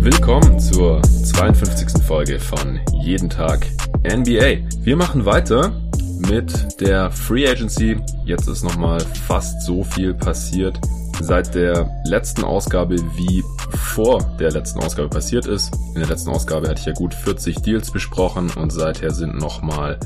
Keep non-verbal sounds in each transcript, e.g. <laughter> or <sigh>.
Willkommen zur 52. Folge von Jeden Tag NBA. Wir machen weiter mit der Free Agency. Jetzt ist nochmal fast so viel passiert seit der letzten Ausgabe wie vor der letzten Ausgabe passiert ist. In der letzten Ausgabe hatte ich ja gut 40 Deals besprochen und seither sind nochmal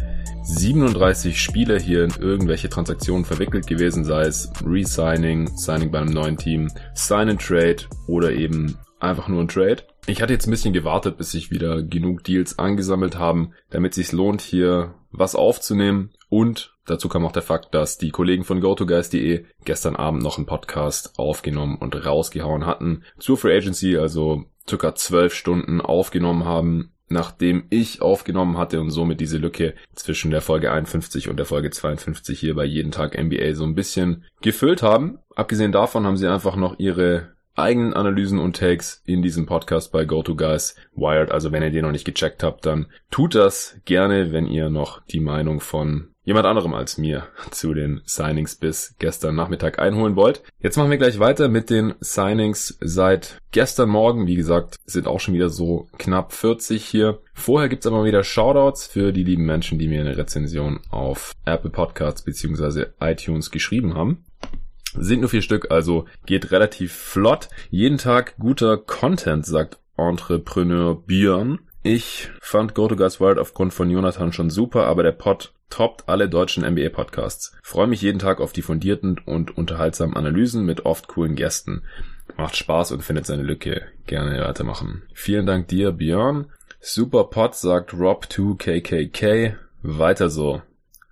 37 Spieler hier in irgendwelche Transaktionen verwickelt gewesen, sei es Resigning, Signing bei einem neuen Team, Sign and Trade oder eben einfach nur ein Trade. Ich hatte jetzt ein bisschen gewartet, bis sich wieder genug Deals angesammelt haben, damit es sich lohnt, hier was aufzunehmen. Und dazu kam auch der Fakt, dass die Kollegen von GoToGuys.de gestern Abend noch einen Podcast aufgenommen und rausgehauen hatten zur Free Agency, also circa zwölf Stunden aufgenommen haben, nachdem ich aufgenommen hatte und somit diese Lücke zwischen der Folge 51 und der Folge 52 hier bei jeden Tag NBA so ein bisschen gefüllt haben. Abgesehen davon haben sie einfach noch ihre eigenen Analysen und Takes in diesem Podcast bei GoToGuys Wired. Also wenn ihr den noch nicht gecheckt habt, dann tut das gerne, wenn ihr noch die Meinung von jemand anderem als mir zu den Signings bis gestern Nachmittag einholen wollt. Jetzt machen wir gleich weiter mit den Signings seit gestern Morgen. Wie gesagt, sind auch schon wieder so knapp 40 hier. Vorher gibt's aber wieder Shoutouts für die lieben Menschen, die mir eine Rezension auf Apple Podcasts bzw. iTunes geschrieben haben. Sind nur vier Stück, also geht relativ flott. Jeden Tag guter Content, sagt Entrepreneur Björn. Ich fand Go to Guys World aufgrund von Jonathan schon super, aber der Pod toppt alle deutschen NBA-Podcasts. Freue mich jeden Tag auf die fundierten und unterhaltsamen Analysen mit oft coolen Gästen. Macht Spaß und findet seine Lücke. Gerne weitermachen. Vielen Dank dir, Björn. Super Pod, sagt Rob2KKK. Weiter so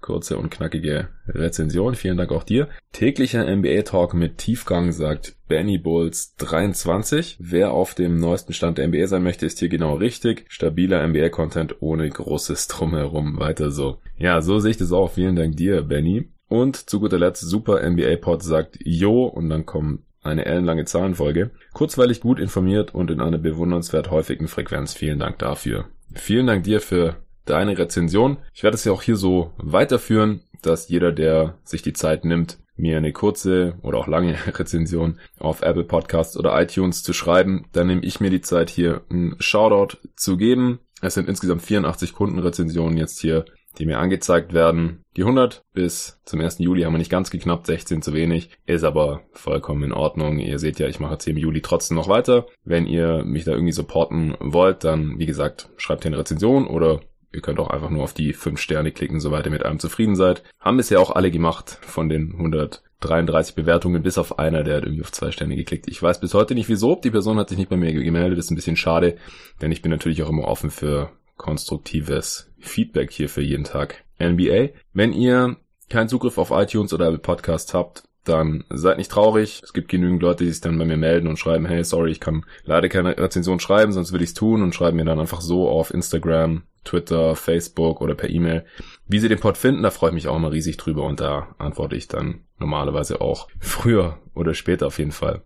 kurze und knackige Rezension. Vielen Dank auch dir. Täglicher NBA Talk mit Tiefgang sagt Benny Bulls 23. Wer auf dem neuesten Stand der NBA sein möchte, ist hier genau richtig. Stabiler NBA Content ohne großes Drumherum. Weiter so. Ja, so sehe ich das auch. Vielen Dank dir, Benny. Und zu guter Letzt Super NBA Pod sagt Jo und dann kommt eine ellenlange Zahlenfolge. Kurzweilig gut informiert und in einer bewundernswert häufigen Frequenz. Vielen Dank dafür. Vielen Dank dir für deine Rezension. Ich werde es ja auch hier so weiterführen, dass jeder, der sich die Zeit nimmt, mir eine kurze oder auch lange <laughs> Rezension auf Apple Podcasts oder iTunes zu schreiben, dann nehme ich mir die Zeit hier einen Shoutout zu geben. Es sind insgesamt 84 Kundenrezensionen jetzt hier, die mir angezeigt werden. Die 100 bis zum 1. Juli haben wir nicht ganz geknappt, 16 zu wenig, ist aber vollkommen in Ordnung. Ihr seht ja, ich mache jetzt hier im Juli trotzdem noch weiter. Wenn ihr mich da irgendwie supporten wollt, dann wie gesagt, schreibt hier eine Rezension oder Ihr könnt auch einfach nur auf die 5 Sterne klicken, soweit ihr mit einem zufrieden seid. Haben bisher auch alle gemacht von den 133 Bewertungen, bis auf einer, der hat irgendwie auf zwei Sterne geklickt. Ich weiß bis heute nicht wieso. Die Person hat sich nicht bei mir gemeldet. Ist ein bisschen schade, denn ich bin natürlich auch immer offen für konstruktives Feedback hier für jeden Tag NBA. Wenn ihr keinen Zugriff auf iTunes oder Apple Podcasts habt, dann seid nicht traurig. Es gibt genügend Leute, die sich dann bei mir melden und schreiben, hey, sorry, ich kann leider keine Rezension schreiben, sonst würde ich es tun und schreiben mir dann einfach so auf Instagram Twitter, Facebook oder per E-Mail, wie sie den Pod finden. Da freue ich mich auch immer riesig drüber und da antworte ich dann normalerweise auch <laughs> früher oder später auf jeden Fall.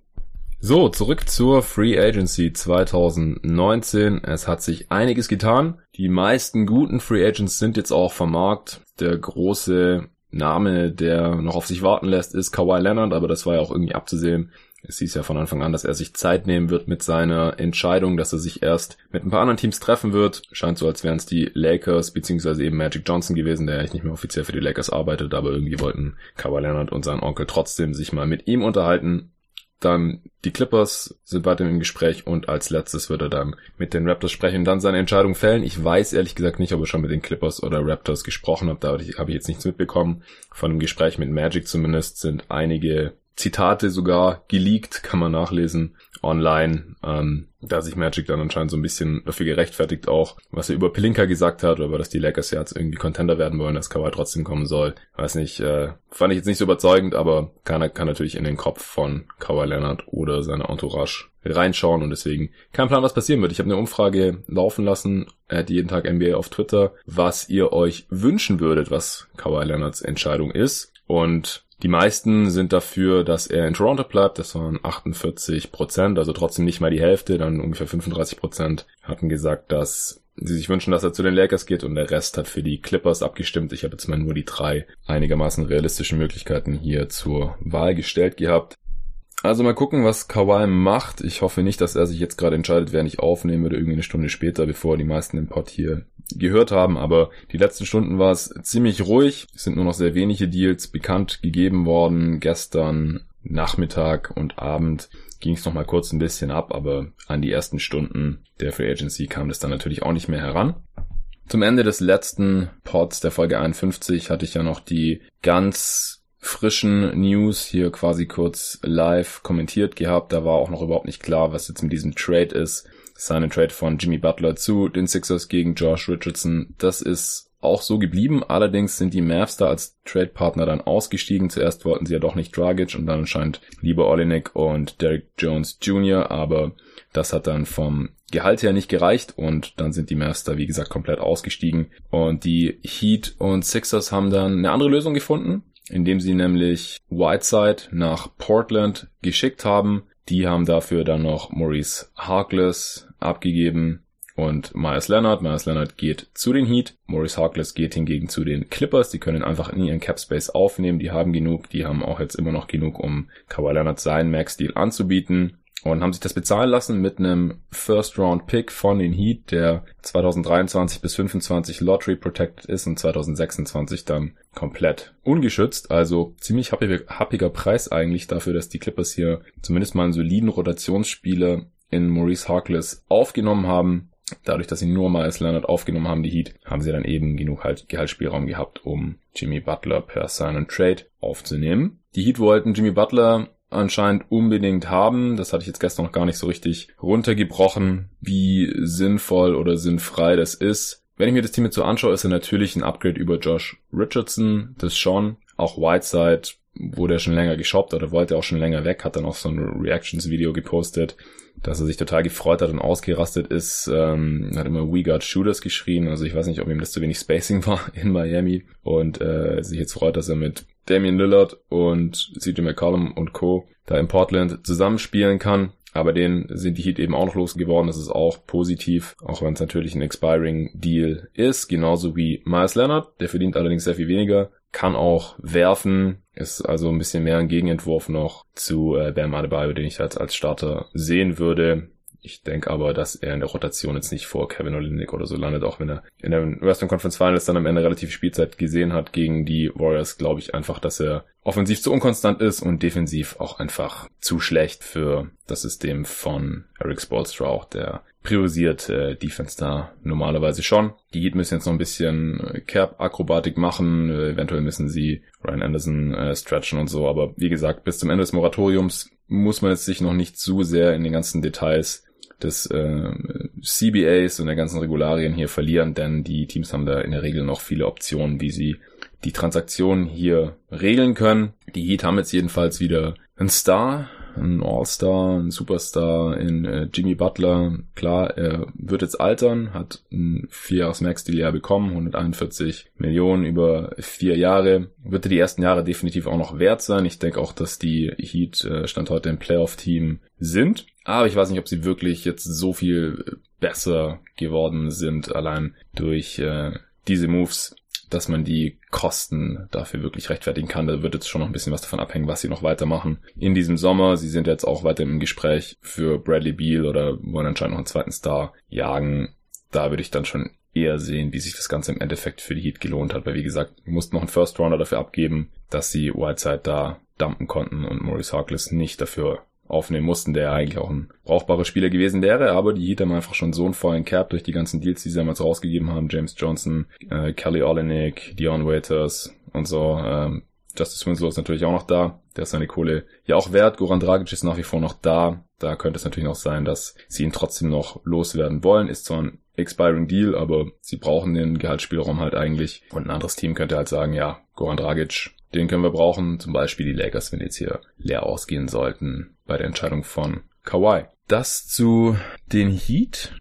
So, zurück zur Free Agency 2019. Es hat sich einiges getan. Die meisten guten Free Agents sind jetzt auch vom Markt. Der große Name, der noch auf sich warten lässt, ist Kawhi Leonard, aber das war ja auch irgendwie abzusehen. Es hieß ja von Anfang an, dass er sich Zeit nehmen wird mit seiner Entscheidung, dass er sich erst mit ein paar anderen Teams treffen wird. Scheint so, als wären es die Lakers beziehungsweise eben Magic Johnson gewesen, der eigentlich nicht mehr offiziell für die Lakers arbeitet, aber irgendwie wollten Kawhi Leonard und sein Onkel trotzdem sich mal mit ihm unterhalten. Dann die Clippers sind weiter im Gespräch und als letztes wird er dann mit den Raptors sprechen und dann seine Entscheidung fällen. Ich weiß ehrlich gesagt nicht, ob er schon mit den Clippers oder Raptors gesprochen hat. Da habe ich jetzt nichts mitbekommen. Von dem Gespräch mit Magic zumindest sind einige Zitate sogar geleakt, kann man nachlesen online, ähm, da sich Magic dann anscheinend so ein bisschen dafür gerechtfertigt auch, was er über Pelinka gesagt hat, aber dass die Lakers jetzt irgendwie Contender werden wollen, dass Kawhi trotzdem kommen soll. Weiß nicht, äh, fand ich jetzt nicht so überzeugend, aber kann, kann natürlich in den Kopf von Kawhi Leonard oder seiner Entourage reinschauen und deswegen kein Plan, was passieren wird. Ich habe eine Umfrage laufen lassen, er hat jeden Tag NBA auf Twitter, was ihr euch wünschen würdet, was Kawhi Leonards Entscheidung ist. Und Die meisten sind dafür, dass er in Toronto bleibt. Das waren 48 Prozent, also trotzdem nicht mal die Hälfte. Dann ungefähr 35 Prozent hatten gesagt, dass sie sich wünschen, dass er zu den Lakers geht und der Rest hat für die Clippers abgestimmt. Ich habe jetzt mal nur die drei einigermaßen realistischen Möglichkeiten hier zur Wahl gestellt gehabt. Also mal gucken, was Kawhi macht. Ich hoffe nicht, dass er sich jetzt gerade entscheidet, wer nicht aufnehmen oder irgendwie eine Stunde später, bevor die meisten den Pod hier gehört haben. Aber die letzten Stunden war es ziemlich ruhig. Es sind nur noch sehr wenige Deals bekannt gegeben worden. Gestern Nachmittag und Abend ging es noch mal kurz ein bisschen ab, aber an die ersten Stunden der Free Agency kam das dann natürlich auch nicht mehr heran. Zum Ende des letzten Pods der Folge 51 hatte ich ja noch die ganz frischen News hier quasi kurz live kommentiert gehabt. Da war auch noch überhaupt nicht klar, was jetzt mit diesem Trade ist. Seine Trade von Jimmy Butler zu den Sixers gegen Josh Richardson. Das ist auch so geblieben. Allerdings sind die Mavs da als Trade-Partner dann ausgestiegen. Zuerst wollten sie ja doch nicht Dragic und dann anscheinend lieber Olenek und Derek Jones Jr., aber das hat dann vom Gehalt her nicht gereicht und dann sind die Mavs da wie gesagt komplett ausgestiegen und die Heat und Sixers haben dann eine andere Lösung gefunden indem sie nämlich Whiteside nach Portland geschickt haben. Die haben dafür dann noch Maurice Harkless abgegeben und Myers Leonard. Myers Leonard geht zu den Heat. Maurice Harkless geht hingegen zu den Clippers. Die können einfach in ihren Cap Space aufnehmen. Die haben genug. Die haben auch jetzt immer noch genug, um Kawhi Leonard seinen Max-Deal anzubieten und haben sich das bezahlen lassen mit einem First Round Pick von den Heat, der 2023 bis 25 Lottery protected ist und 2026 dann komplett ungeschützt. Also ziemlich happiger, happiger Preis eigentlich dafür, dass die Clippers hier zumindest mal einen soliden Rotationsspieler in Maurice Harkless aufgenommen haben. Dadurch, dass sie nur Miles Leonard aufgenommen haben, die Heat, haben sie dann eben genug halt Gehaltsspielraum gehabt, um Jimmy Butler per Sign and Trade aufzunehmen. Die Heat wollten Jimmy Butler anscheinend unbedingt haben. Das hatte ich jetzt gestern noch gar nicht so richtig runtergebrochen, wie sinnvoll oder sinnfrei das ist. Wenn ich mir das Team jetzt so anschaue, ist er natürlich ein Upgrade über Josh Richardson, das schon. Auch Whiteside wurde er schon länger geshoppt oder wollte auch schon länger weg, hat dann auch so ein Reactions-Video gepostet, dass er sich total gefreut hat und ausgerastet ist, ähm, hat immer We Got Shooters geschrien, also ich weiß nicht, ob ihm das zu wenig Spacing <laughs> war in Miami und äh, sich jetzt freut, dass er mit Damian Lillard und CJ McCollum und Co. da in Portland zusammenspielen kann. Aber den sind die Heat eben auch noch losgeworden. Das ist auch positiv, auch wenn es natürlich ein Expiring Deal ist. Genauso wie Miles Leonard. Der verdient allerdings sehr viel weniger. Kann auch werfen. Ist also ein bisschen mehr ein Gegenentwurf noch zu äh, Bam Adebayo, den ich als, als Starter sehen würde. Ich denke aber, dass er in der Rotation jetzt nicht vor Kevin Olynyk oder so landet, auch wenn er in der Western Conference Finals dann am Ende relativ Spielzeit gesehen hat gegen die Warriors, glaube ich einfach, dass er offensiv zu unkonstant ist und defensiv auch einfach zu schlecht für das System von Eric Spolstra, auch der priorisiert äh, Defense da normalerweise schon. Die Heat müssen jetzt noch ein bisschen äh, Cap-Akrobatik machen, äh, eventuell müssen sie Ryan Anderson äh, stretchen und so, aber wie gesagt, bis zum Ende des Moratoriums muss man jetzt sich noch nicht zu sehr in den ganzen Details des äh, CBAs und der ganzen Regularien hier verlieren, denn die Teams haben da in der Regel noch viele Optionen, wie sie die Transaktionen hier regeln können. Die Heat haben jetzt jedenfalls wieder einen Star, ein All-Star, ein Superstar in äh, Jimmy Butler. Klar, er wird jetzt altern, hat ein vierjahres max deal ja bekommen, 141 Millionen über vier Jahre. Wird er die ersten Jahre definitiv auch noch wert sein. Ich denke auch, dass die Heat äh, Stand heute ein Playoff-Team sind. Aber ich weiß nicht, ob sie wirklich jetzt so viel besser geworden sind, allein durch äh, diese Moves dass man die Kosten dafür wirklich rechtfertigen kann. Da wird jetzt schon noch ein bisschen was davon abhängen, was sie noch weitermachen in diesem Sommer. Sie sind jetzt auch weiter im Gespräch für Bradley Beal oder wollen anscheinend noch einen zweiten Star jagen. Da würde ich dann schon eher sehen, wie sich das Ganze im Endeffekt für die Heat gelohnt hat, weil wie gesagt, mussten noch einen First Rounder dafür abgeben, dass sie Whiteside da dumpen konnten und Maurice Harkless nicht dafür aufnehmen mussten, der eigentlich auch ein brauchbarer Spieler gewesen wäre, aber die Heat haben einfach schon so einen vollen Cap durch die ganzen Deals, die sie damals rausgegeben haben. James Johnson, äh, Kelly Olynyk, Dion Waiters und so. Ähm, Justice Winslow ist natürlich auch noch da. Der ist seine Kohle ja auch wert. Goran Dragic ist nach wie vor noch da. Da könnte es natürlich noch sein, dass sie ihn trotzdem noch loswerden wollen. Ist zwar ein expiring Deal, aber sie brauchen den Gehaltsspielraum halt eigentlich. Und ein anderes Team könnte halt sagen, ja, Goran Dragic, den können wir brauchen. Zum Beispiel die Lakers, wenn jetzt hier leer ausgehen sollten bei der Entscheidung von Kawhi. Das zu den Heat.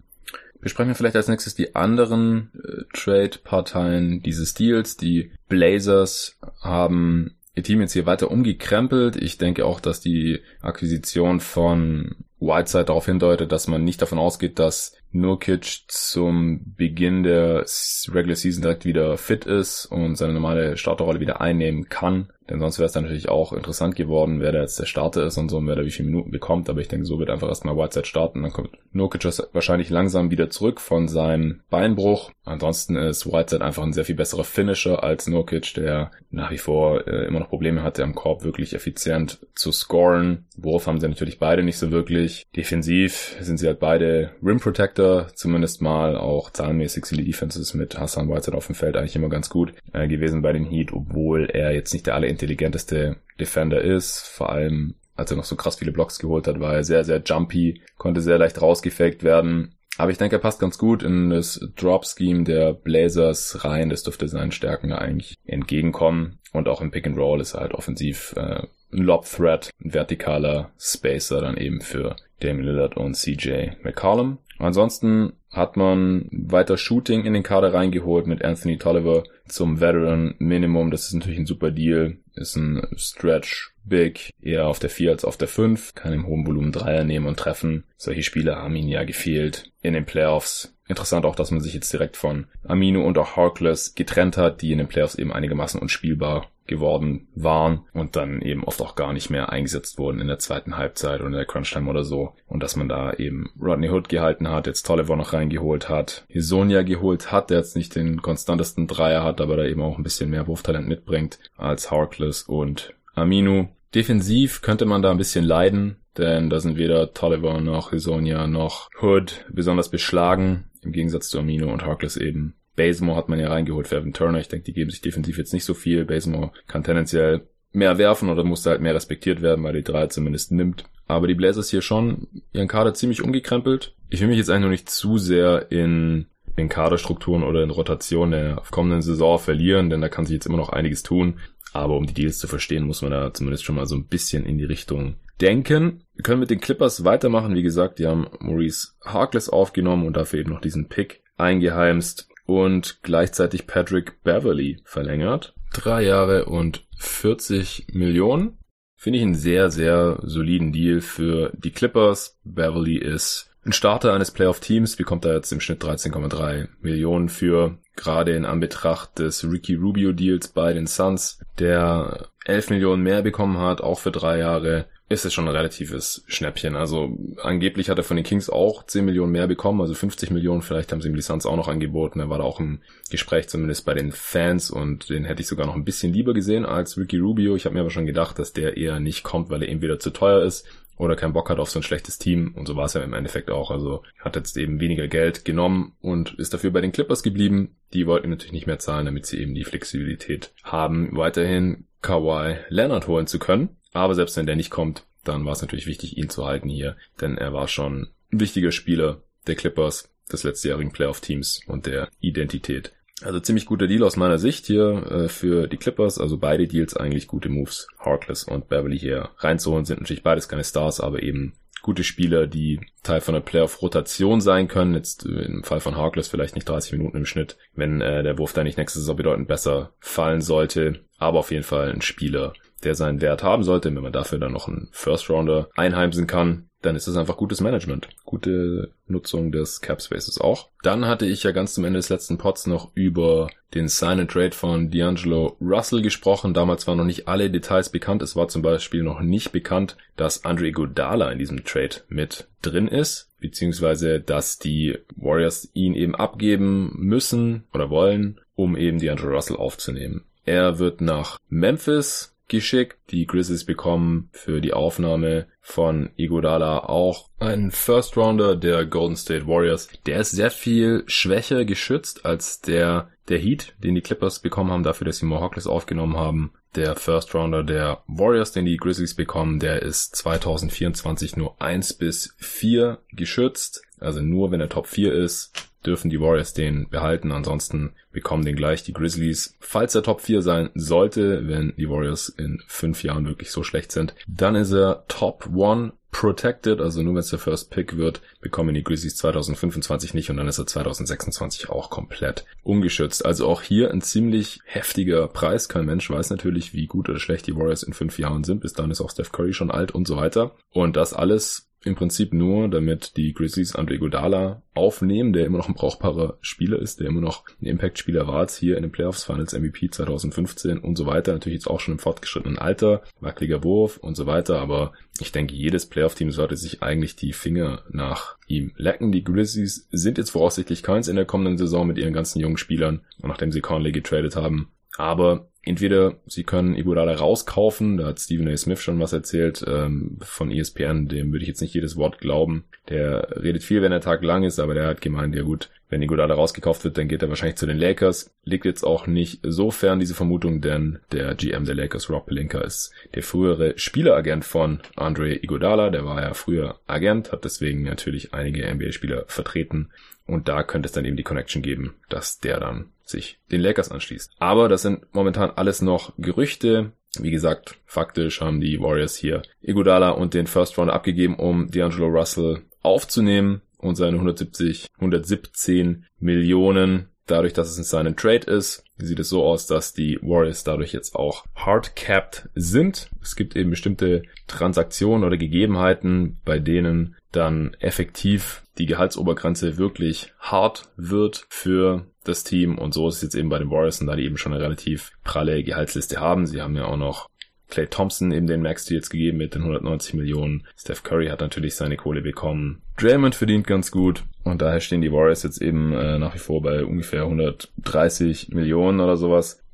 Besprechen wir vielleicht als nächstes die anderen äh, Trade-Parteien dieses Deals. Die Blazers haben ihr Team jetzt hier weiter umgekrempelt. Ich denke auch, dass die Akquisition von Whiteside darauf hindeutet, dass man nicht davon ausgeht, dass Nurkic zum Beginn der Regular Season direkt wieder fit ist und seine normale Starterrolle wieder einnehmen kann. Denn sonst wäre es dann natürlich auch interessant geworden, wer da jetzt der Starter ist und so und wer da wie viele Minuten bekommt. Aber ich denke, so wird einfach erstmal Whiteside starten. Dann kommt Nurkic wahrscheinlich langsam wieder zurück von seinem Beinbruch. Ansonsten ist Whiteside einfach ein sehr viel besserer Finisher als Nurkic, der nach wie vor äh, immer noch Probleme hatte, am Korb wirklich effizient zu scoren. Wurf haben sie natürlich beide nicht so wirklich. Defensiv sind sie halt beide Rim Protector, zumindest mal. Auch zahlenmäßig sind die Defenses mit Hassan Whiteside auf dem Feld eigentlich immer ganz gut äh, gewesen bei den Heat, obwohl er jetzt nicht der aller intelligenteste Defender ist. Vor allem, als er noch so krass viele Blocks geholt hat, war er sehr, sehr jumpy, konnte sehr leicht rausgefaked werden. Aber ich denke, er passt ganz gut in das Drop-Scheme der Blazers rein. Das dürfte seinen Stärken eigentlich entgegenkommen. Und auch im Pick and Roll ist er halt offensiv äh, ein Lob-Threat, ein vertikaler Spacer dann eben für Damian Lillard und CJ McCollum. Ansonsten hat man weiter Shooting in den Kader reingeholt mit Anthony Tolliver zum Veteran Minimum. Das ist natürlich ein super Deal. Ist ein Stretch Big, eher auf der 4 als auf der 5. Kann im hohen Volumen Dreier nehmen und treffen. Solche Spiele haben ihn ja gefehlt in den Playoffs. Interessant auch, dass man sich jetzt direkt von Amino und auch Harkless getrennt hat, die in den Playoffs eben einigermaßen unspielbar geworden waren und dann eben oft auch gar nicht mehr eingesetzt wurden in der zweiten Halbzeit oder in der Crunchtime oder so. Und dass man da eben Rodney Hood gehalten hat, jetzt Tolliver noch reingeholt hat, Hisonia geholt hat, der jetzt nicht den konstantesten Dreier hat, aber da eben auch ein bisschen mehr Wurftalent mitbringt als Harkless und Aminu. Defensiv könnte man da ein bisschen leiden, denn da sind weder Tolliver noch Hisonia noch Hood besonders beschlagen, im Gegensatz zu Amino und Harkless eben. Bazemore hat man ja reingeholt für Evan Turner. Ich denke, die geben sich defensiv jetzt nicht so viel. Bazemore kann tendenziell mehr werfen oder musste halt mehr respektiert werden, weil die drei zumindest nimmt. Aber die Blazers hier schon ihren Kader ziemlich umgekrempelt. Ich will mich jetzt eigentlich noch nicht zu sehr in in Kaderstrukturen oder in Rotation der kommenden Saison verlieren, denn da kann sich jetzt immer noch einiges tun. Aber um die Deals zu verstehen, muss man da zumindest schon mal so ein bisschen in die Richtung denken. Wir können mit den Clippers weitermachen. Wie gesagt, die haben Maurice Harkless aufgenommen und dafür eben noch diesen Pick eingeheimst und gleichzeitig Patrick Beverly verlängert. Drei Jahre und 40 Millionen. Finde ich einen sehr, sehr soliden Deal für die Clippers. Beverly ist ein Starter eines Playoff-Teams, bekommt da jetzt im Schnitt 13,3 Millionen für gerade in Anbetracht des Ricky Rubio Deals bei den Suns, der 11 Millionen mehr bekommen hat, auch für drei Jahre, ist es schon ein relatives Schnäppchen. Also angeblich hat er von den Kings auch 10 Millionen mehr bekommen, also 50 Millionen, vielleicht haben sie ihm die auch noch angeboten. Er war da auch im Gespräch zumindest bei den Fans und den hätte ich sogar noch ein bisschen lieber gesehen als Ricky Rubio. Ich habe mir aber schon gedacht, dass der eher nicht kommt, weil er entweder zu teuer ist oder keinen Bock hat auf so ein schlechtes Team. Und so war es ja im Endeffekt auch. Also hat jetzt eben weniger Geld genommen und ist dafür bei den Clippers geblieben. Die wollten natürlich nicht mehr zahlen, damit sie eben die Flexibilität haben, weiterhin Kawhi Leonard holen zu können. Aber selbst wenn der nicht kommt, dann war es natürlich wichtig, ihn zu halten hier. Denn er war schon ein wichtiger Spieler der Clippers, des letztjährigen Playoff-Teams und der Identität. Also ziemlich guter Deal aus meiner Sicht hier äh, für die Clippers. Also beide Deals eigentlich gute Moves. Harkless und Beverly hier reinzuholen sind natürlich beides keine Stars, aber eben gute Spieler, die Teil von der Playoff-Rotation sein können. Jetzt äh, im Fall von Harkless vielleicht nicht 30 Minuten im Schnitt, wenn äh, der Wurf da nicht nächste Saison bedeutend besser fallen sollte. Aber auf jeden Fall ein Spieler, der seinen Wert haben sollte. Wenn man dafür dann noch einen First-Rounder einheimsen kann, dann ist es einfach gutes Management. Gute Nutzung des Cap Spaces auch. Dann hatte ich ja ganz zum Ende des letzten Pods noch über den Sign and Trade von D'Angelo Russell gesprochen. Damals waren noch nicht alle Details bekannt. Es war zum Beispiel noch nicht bekannt, dass Andre Godala in diesem Trade mit drin ist, beziehungsweise dass die Warriors ihn eben abgeben müssen oder wollen, um eben D'Angelo Russell aufzunehmen. Er wird nach Memphis geschickt. Die Grizzlies bekommen für die Aufnahme von Igodala auch einen First Rounder der Golden State Warriors. Der ist sehr viel schwächer geschützt als der der Heat, den die Clippers bekommen haben, dafür, dass sie Mohawkless aufgenommen haben. Der First Rounder der Warriors, den die Grizzlies bekommen, der ist 2024 nur 1 bis 4 geschützt. Also nur wenn er Top 4 ist, dürfen die Warriors den behalten. Ansonsten bekommen den gleich die Grizzlies. Falls er Top 4 sein sollte, wenn die Warriors in fünf Jahren wirklich so schlecht sind, dann ist er Top 1 protected, also nur wenn es der First Pick wird, bekommen die Grizzlies 2025 nicht und dann ist er 2026 auch komplett ungeschützt. Also auch hier ein ziemlich heftiger Preis. Kein Mensch weiß natürlich, wie gut oder schlecht die Warriors in fünf Jahren sind. Bis dann ist auch Steph Curry schon alt und so weiter. Und das alles im Prinzip nur, damit die Grizzlies Andre Godala aufnehmen, der immer noch ein brauchbarer Spieler ist, der immer noch ein Impact-Spieler war jetzt hier in den Playoffs, Finals MVP 2015 und so weiter. Natürlich jetzt auch schon im fortgeschrittenen Alter, wackeliger Wurf und so weiter, aber ich denke, jedes Playoff-Team sollte sich eigentlich die Finger nach ihm lecken. Die Grizzlies sind jetzt voraussichtlich keins in der kommenden Saison mit ihren ganzen jungen Spielern nachdem sie Conley getradet haben. Aber entweder sie können Iguodala rauskaufen, da hat Stephen A. Smith schon was erzählt ähm, von ESPN, dem würde ich jetzt nicht jedes Wort glauben. Der redet viel, wenn der Tag lang ist, aber der hat gemeint, ja gut, wenn Iguodala rausgekauft wird, dann geht er wahrscheinlich zu den Lakers. Liegt jetzt auch nicht so fern, diese Vermutung, denn der GM der Lakers, Rob Pelinka, ist der frühere Spieleragent von Andre Iguodala. Der war ja früher Agent, hat deswegen natürlich einige NBA-Spieler vertreten. Und da könnte es dann eben die Connection geben, dass der dann sich den Lakers anschließt. Aber das sind momentan alles noch Gerüchte. Wie gesagt, faktisch haben die Warriors hier Iguodala und den First Round abgegeben, um D'Angelo Russell aufzunehmen und seine 170, 117 Millionen dadurch, dass es in seinem Trade ist, sieht es so aus, dass die Warriors dadurch jetzt auch hard capped sind. Es gibt eben bestimmte Transaktionen oder Gegebenheiten, bei denen dann effektiv die Gehaltsobergrenze wirklich hart wird für das Team. Und so ist es jetzt eben bei den Warriors, da die eben schon eine relativ pralle Gehaltsliste haben. Sie haben ja auch noch Clay Thompson eben den Max jetzt gegeben mit den 190 Millionen. Steph Curry hat natürlich seine Kohle bekommen. Draymond verdient ganz gut. Und daher stehen die Warriors jetzt eben äh, nach wie vor bei ungefähr 130 Millionen oder sowas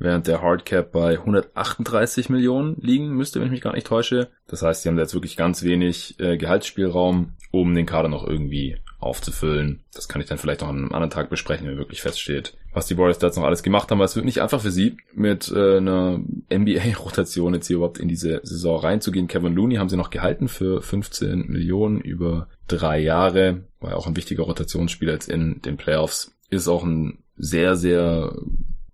während der Hardcap bei 138 Millionen liegen müsste, wenn ich mich gar nicht täusche. Das heißt, sie haben da jetzt wirklich ganz wenig äh, Gehaltsspielraum, um den Kader noch irgendwie aufzufüllen. Das kann ich dann vielleicht noch an einem anderen Tag besprechen, wenn wirklich feststeht, was die Warriors da jetzt noch alles gemacht haben. Weil es wird nicht einfach für sie, mit äh, einer NBA-Rotation jetzt hier überhaupt in diese Saison reinzugehen. Kevin Looney haben sie noch gehalten für 15 Millionen über drei Jahre. War ja auch ein wichtiger Rotationsspieler jetzt in den Playoffs. Ist auch ein sehr, sehr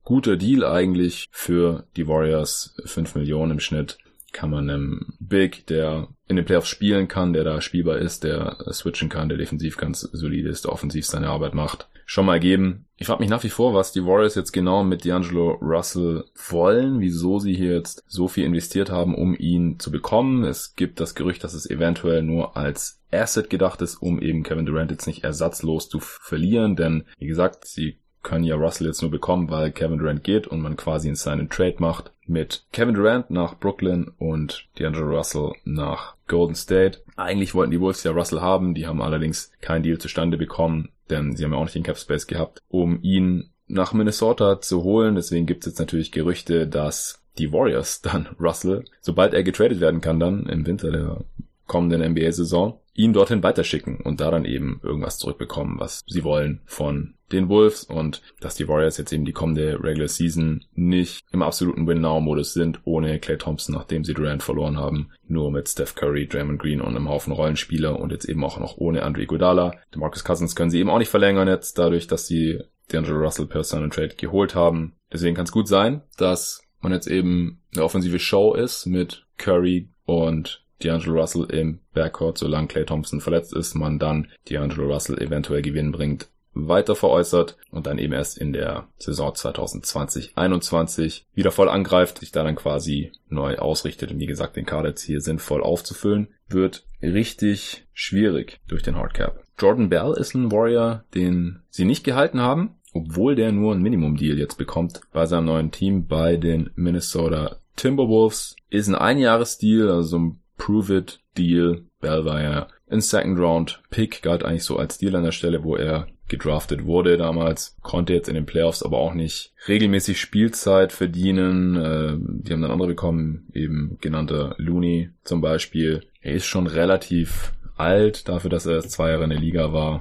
guter Deal eigentlich für die Warriors. 5 Millionen im Schnitt kann man einem Big, der in den Playoffs spielen kann, der da spielbar ist, der switchen kann, der defensiv ganz solide ist, der offensiv seine Arbeit macht, schon mal geben. Ich frage mich nach wie vor, was die Warriors jetzt genau mit D'Angelo Russell wollen, wieso sie hier jetzt so viel investiert haben, um ihn zu bekommen. Es gibt das Gerücht, dass es eventuell nur als Asset gedacht ist, um eben Kevin Durant jetzt nicht ersatzlos zu verlieren, denn wie gesagt, sie können ja Russell jetzt nur bekommen, weil Kevin Durant geht und man quasi in seinen Trade macht mit Kevin Durant nach Brooklyn und D'Angelo Russell nach Golden State. Eigentlich wollten die Wolves ja Russell haben, die haben allerdings keinen Deal zustande bekommen, denn sie haben ja auch nicht den Cap Space gehabt, um ihn nach Minnesota zu holen. Deswegen gibt es jetzt natürlich Gerüchte, dass die Warriors dann <laughs> Russell, sobald er getradet werden kann, dann im Winter der kommenden NBA-Saison, ihn dorthin weiterschicken und da dann eben irgendwas zurückbekommen, was sie wollen von den Wolves und dass die Warriors jetzt eben die kommende Regular Season nicht im absoluten Win-Now-Modus sind, ohne Clay Thompson, nachdem sie Durant verloren haben, nur mit Steph Curry, Draymond Green und einem Haufen Rollenspieler und jetzt eben auch noch ohne Andre. Den Marcus Cousins können sie eben auch nicht verlängern jetzt, dadurch, dass sie D'Angelo Russell per Trade geholt haben. Deswegen kann es gut sein, dass man jetzt eben eine offensive Show ist mit Curry und D'Angelo Russell im Backcourt, solange Clay Thompson verletzt ist, man dann D'Angelo Russell eventuell Gewinn bringt weiter veräußert und dann eben erst in der Saison 2020-21 wieder voll angreift, sich da dann quasi neu ausrichtet und wie gesagt den Kader jetzt hier sinnvoll aufzufüllen, wird richtig schwierig durch den Hardcap. Jordan Bell ist ein Warrior, den sie nicht gehalten haben, obwohl der nur ein Minimum-Deal jetzt bekommt bei seinem neuen Team bei den Minnesota Timberwolves. Ist ein Einjahresdeal, also so ein Prove-It-Deal. Bell war ja ein Second Round Pick, galt eigentlich so als Deal an der Stelle, wo er gedraftet wurde damals, konnte jetzt in den Playoffs aber auch nicht regelmäßig Spielzeit verdienen. Äh, die haben dann andere bekommen, eben genannter Looney zum Beispiel. Er ist schon relativ alt dafür, dass er zwei Jahre in der Liga war.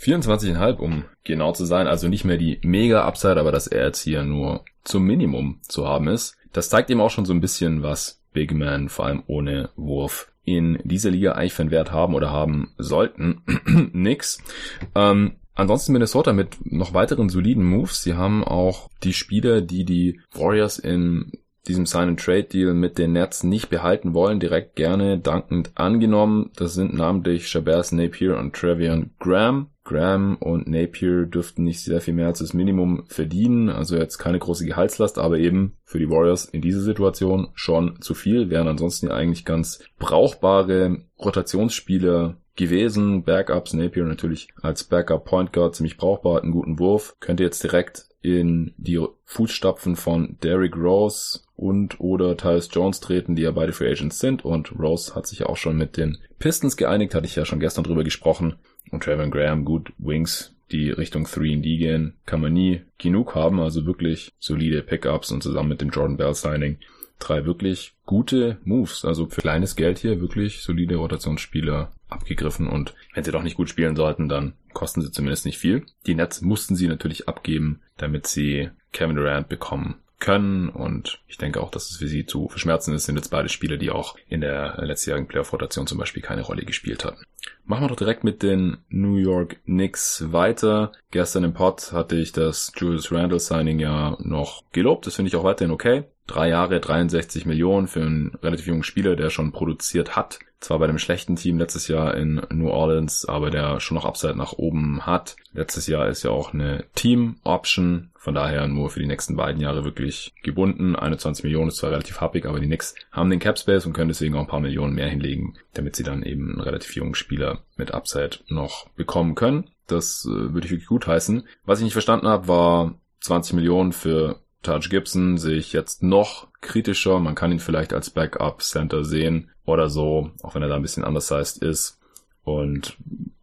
24,5, um genau zu sein, also nicht mehr die Mega-Upside, aber dass er jetzt hier nur zum Minimum zu haben ist. Das zeigt ihm auch schon so ein bisschen, was Big Man, vor allem ohne Wurf, in dieser Liga eigentlich für einen Wert haben oder haben sollten. <clears throat> Nix. Ähm, ansonsten Minnesota mit noch weiteren soliden Moves. Sie haben auch die Spieler, die die Warriors in diesem Sign-and-Trade-Deal mit den Nets nicht behalten wollen, direkt gerne dankend angenommen. Das sind namentlich Shabazz Napier und Trevion Graham. Graham und Napier dürften nicht sehr viel mehr als das Minimum verdienen, also jetzt keine große Gehaltslast, aber eben für die Warriors in dieser Situation schon zu viel, wären ansonsten ja eigentlich ganz brauchbare Rotationsspieler gewesen. Backups, Napier natürlich als Backup Point Guard ziemlich brauchbar, hat einen guten Wurf, könnte jetzt direkt in die Fußstapfen von Derrick Rose und oder Tyus Jones treten, die ja beide Free Agents sind. Und Rose hat sich ja auch schon mit den Pistons geeinigt, hatte ich ja schon gestern drüber gesprochen. Und Trevor Graham, gut, Wings, die Richtung 3D gehen, kann man nie genug haben, also wirklich solide Pickups und zusammen mit dem Jordan Bell Signing. Drei wirklich gute Moves. Also für kleines Geld hier wirklich solide Rotationsspieler abgegriffen. Und wenn sie doch nicht gut spielen sollten, dann kosten sie zumindest nicht viel. Die Nets mussten sie natürlich abgeben, damit sie Kevin Durant bekommen können und ich denke auch, dass es für sie zu verschmerzen ist, sind jetzt beide Spieler, die auch in der letztjährigen Playoff-Rotation zum Beispiel keine Rolle gespielt hatten. Machen wir doch direkt mit den New York Knicks weiter. Gestern im Pod hatte ich das Julius Randle Signing ja noch gelobt. Das finde ich auch weiterhin okay. Drei Jahre, 63 Millionen für einen relativ jungen Spieler, der schon produziert hat. Zwar bei einem schlechten Team letztes Jahr in New Orleans, aber der schon noch Upside nach oben hat. Letztes Jahr ist ja auch eine Team-Option, von daher nur für die nächsten beiden Jahre wirklich gebunden. 21 Millionen ist zwar relativ happig, aber die Knicks haben den Cap Space und können deswegen auch ein paar Millionen mehr hinlegen, damit sie dann eben einen relativ jungen Spieler mit Upside noch bekommen können. Das äh, würde ich wirklich gut heißen. Was ich nicht verstanden habe, war 20 Millionen für Taj Gibson sehe ich jetzt noch kritischer. Man kann ihn vielleicht als Backup Center sehen oder so, auch wenn er da ein bisschen undersized ist. Und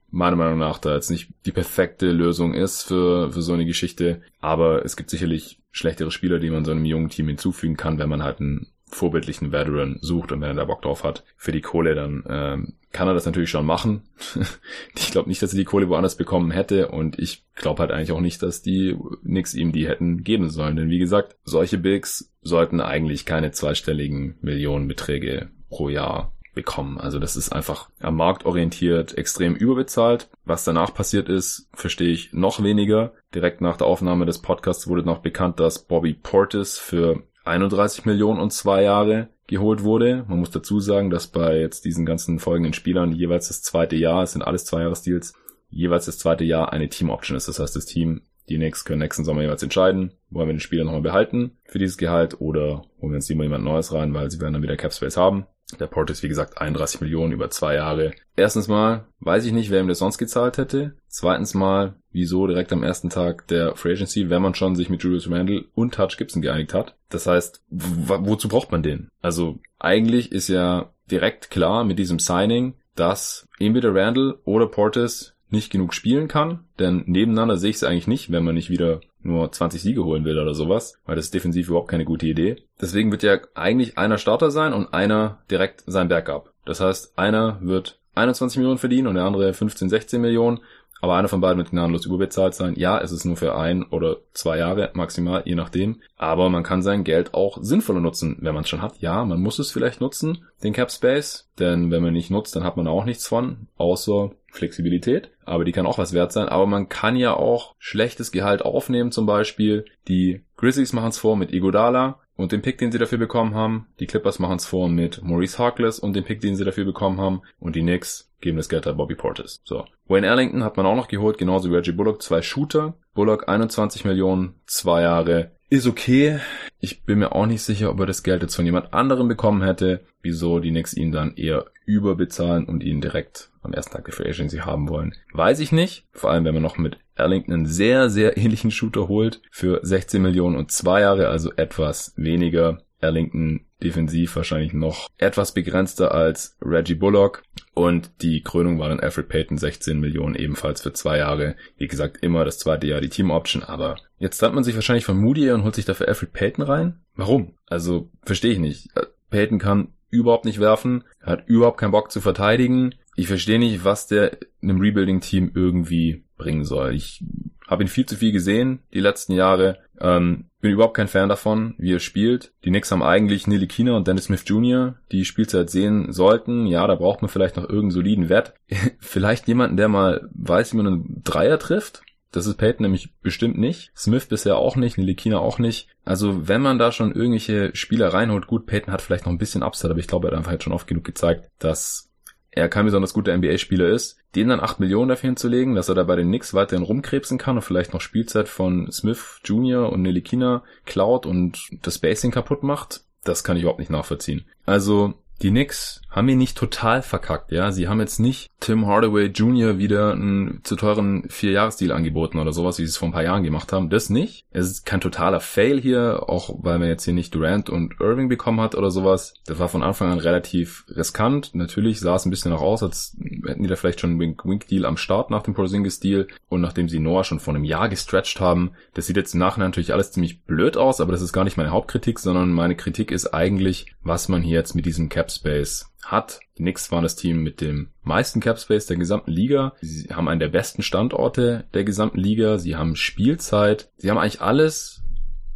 meiner Meinung nach da jetzt nicht die perfekte Lösung ist für, für so eine Geschichte. Aber es gibt sicherlich schlechtere Spieler, die man so einem jungen Team hinzufügen kann, wenn man halt einen vorbildlichen Veteran sucht und wenn er da Bock drauf hat für die Kohle, dann ähm, kann er das natürlich schon machen. <laughs> ich glaube nicht, dass er die Kohle woanders bekommen hätte und ich glaube halt eigentlich auch nicht, dass die nix ihm die hätten geben sollen. Denn wie gesagt, solche Bigs sollten eigentlich keine zweistelligen Millionenbeträge pro Jahr bekommen. Also das ist einfach am Markt orientiert extrem überbezahlt. Was danach passiert ist, verstehe ich noch weniger. Direkt nach der Aufnahme des Podcasts wurde noch bekannt, dass Bobby Portis für 31 Millionen und zwei Jahre geholt wurde. Man muss dazu sagen, dass bei jetzt diesen ganzen folgenden Spielern jeweils das zweite Jahr, es sind alles Zweijahresdeals, jeweils das zweite Jahr eine Team-Option ist. Das heißt, das Team, die Knicks können nächsten Sommer jeweils entscheiden, wollen wir den Spieler nochmal behalten für dieses Gehalt oder holen wir uns lieber jemand Neues rein, weil sie werden dann wieder Cap Space haben. Der Port ist wie gesagt 31 Millionen über zwei Jahre. Erstens mal weiß ich nicht, wer ihm das sonst gezahlt hätte. Zweitens mal, wieso direkt am ersten Tag der Free Agency, wenn man schon sich mit Julius Randle und Touch Gibson geeinigt hat. Das heißt, wozu braucht man den? Also eigentlich ist ja direkt klar mit diesem Signing, dass entweder Randle oder Portis nicht genug spielen kann, denn nebeneinander sehe ich es eigentlich nicht, wenn man nicht wieder nur 20 Siege holen will oder sowas, weil das ist defensiv überhaupt keine gute Idee. Deswegen wird ja eigentlich einer Starter sein und einer direkt sein Backup. Das heißt, einer wird 21 Millionen verdienen und der andere 15, 16 Millionen aber einer von beiden wird gnadenlos überbezahlt sein. Ja, es ist nur für ein oder zwei Jahre maximal, je nachdem. Aber man kann sein Geld auch sinnvoller nutzen, wenn man es schon hat. Ja, man muss es vielleicht nutzen, den Cap Space. Denn wenn man nicht nutzt, dann hat man auch nichts von, außer Flexibilität. Aber die kann auch was wert sein. Aber man kann ja auch schlechtes Gehalt aufnehmen zum Beispiel. Die Grizzlies machen es vor mit Igodala. Und den Pick, den sie dafür bekommen haben, die Clippers machen es vor mit Maurice Harkless und den Pick, den sie dafür bekommen haben. Und die Knicks geben das Geld an Bobby Portis. So. Wayne Ellington hat man auch noch geholt, genauso wie Reggie Bullock, zwei Shooter. Bullock 21 Millionen, zwei Jahre. Ist okay. Ich bin mir auch nicht sicher, ob er das Geld jetzt von jemand anderem bekommen hätte. Wieso die Knicks ihn dann eher überbezahlen und ihn direkt am ersten Tag der Free Agency haben wollen. Weiß ich nicht. Vor allem, wenn man noch mit Erlington einen sehr, sehr ähnlichen Shooter holt für 16 Millionen und zwei Jahre, also etwas weniger. Erlington defensiv wahrscheinlich noch etwas begrenzter als Reggie Bullock. Und die Krönung war dann Alfred Payton 16 Millionen ebenfalls für zwei Jahre. Wie gesagt, immer das zweite Jahr die Team Option, aber jetzt trennt man sich wahrscheinlich von Moody und holt sich dafür Alfred Payton rein. Warum? Also, verstehe ich nicht. Payton kann überhaupt nicht werfen, hat überhaupt keinen Bock zu verteidigen. Ich verstehe nicht, was der einem Rebuilding-Team irgendwie bringen soll. Ich habe ihn viel zu viel gesehen die letzten Jahre. Ähm, bin überhaupt kein Fan davon, wie er spielt. Die Knicks haben eigentlich Nili Kina und Dennis Smith Jr., die Spielzeit sehen sollten. Ja, da braucht man vielleicht noch irgendeinen soliden Wert. <laughs> vielleicht jemanden, der mal weiß, wie man einen Dreier trifft. Das ist Peyton nämlich bestimmt nicht. Smith bisher auch nicht, Nilikina auch nicht. Also wenn man da schon irgendwelche Spieler reinholt, gut, Peyton hat vielleicht noch ein bisschen Upside, aber ich glaube, er hat einfach jetzt schon oft genug gezeigt, dass er kein besonders guter NBA-Spieler ist, den dann 8 Millionen dafür hinzulegen, dass er da bei den Knicks weiterhin rumkrebsen kann und vielleicht noch Spielzeit von Smith Jr. und Nilikina klaut und das Spacing kaputt macht, das kann ich überhaupt nicht nachvollziehen. Also die Knicks haben ihn nicht total verkackt, ja. Sie haben jetzt nicht Tim Hardaway Jr. wieder einen zu teuren Vier-Jahres-Deal angeboten oder sowas, wie sie es vor ein paar Jahren gemacht haben. Das nicht. Es ist kein totaler Fail hier, auch weil man jetzt hier nicht Durant und Irving bekommen hat oder sowas. Das war von Anfang an relativ riskant. Natürlich sah es ein bisschen noch aus, als hätten die da vielleicht schon einen Wink-Wink-Deal am Start nach dem Porzingis-Deal und nachdem sie Noah schon vor einem Jahr gestretched haben. Das sieht jetzt im Nachhinein natürlich alles ziemlich blöd aus, aber das ist gar nicht meine Hauptkritik, sondern meine Kritik ist eigentlich, was man hier jetzt mit diesem Cap Space hat. Die Knicks waren das Team mit dem meisten Cap Space der gesamten Liga. Sie haben einen der besten Standorte der gesamten Liga. Sie haben Spielzeit. Sie haben eigentlich alles,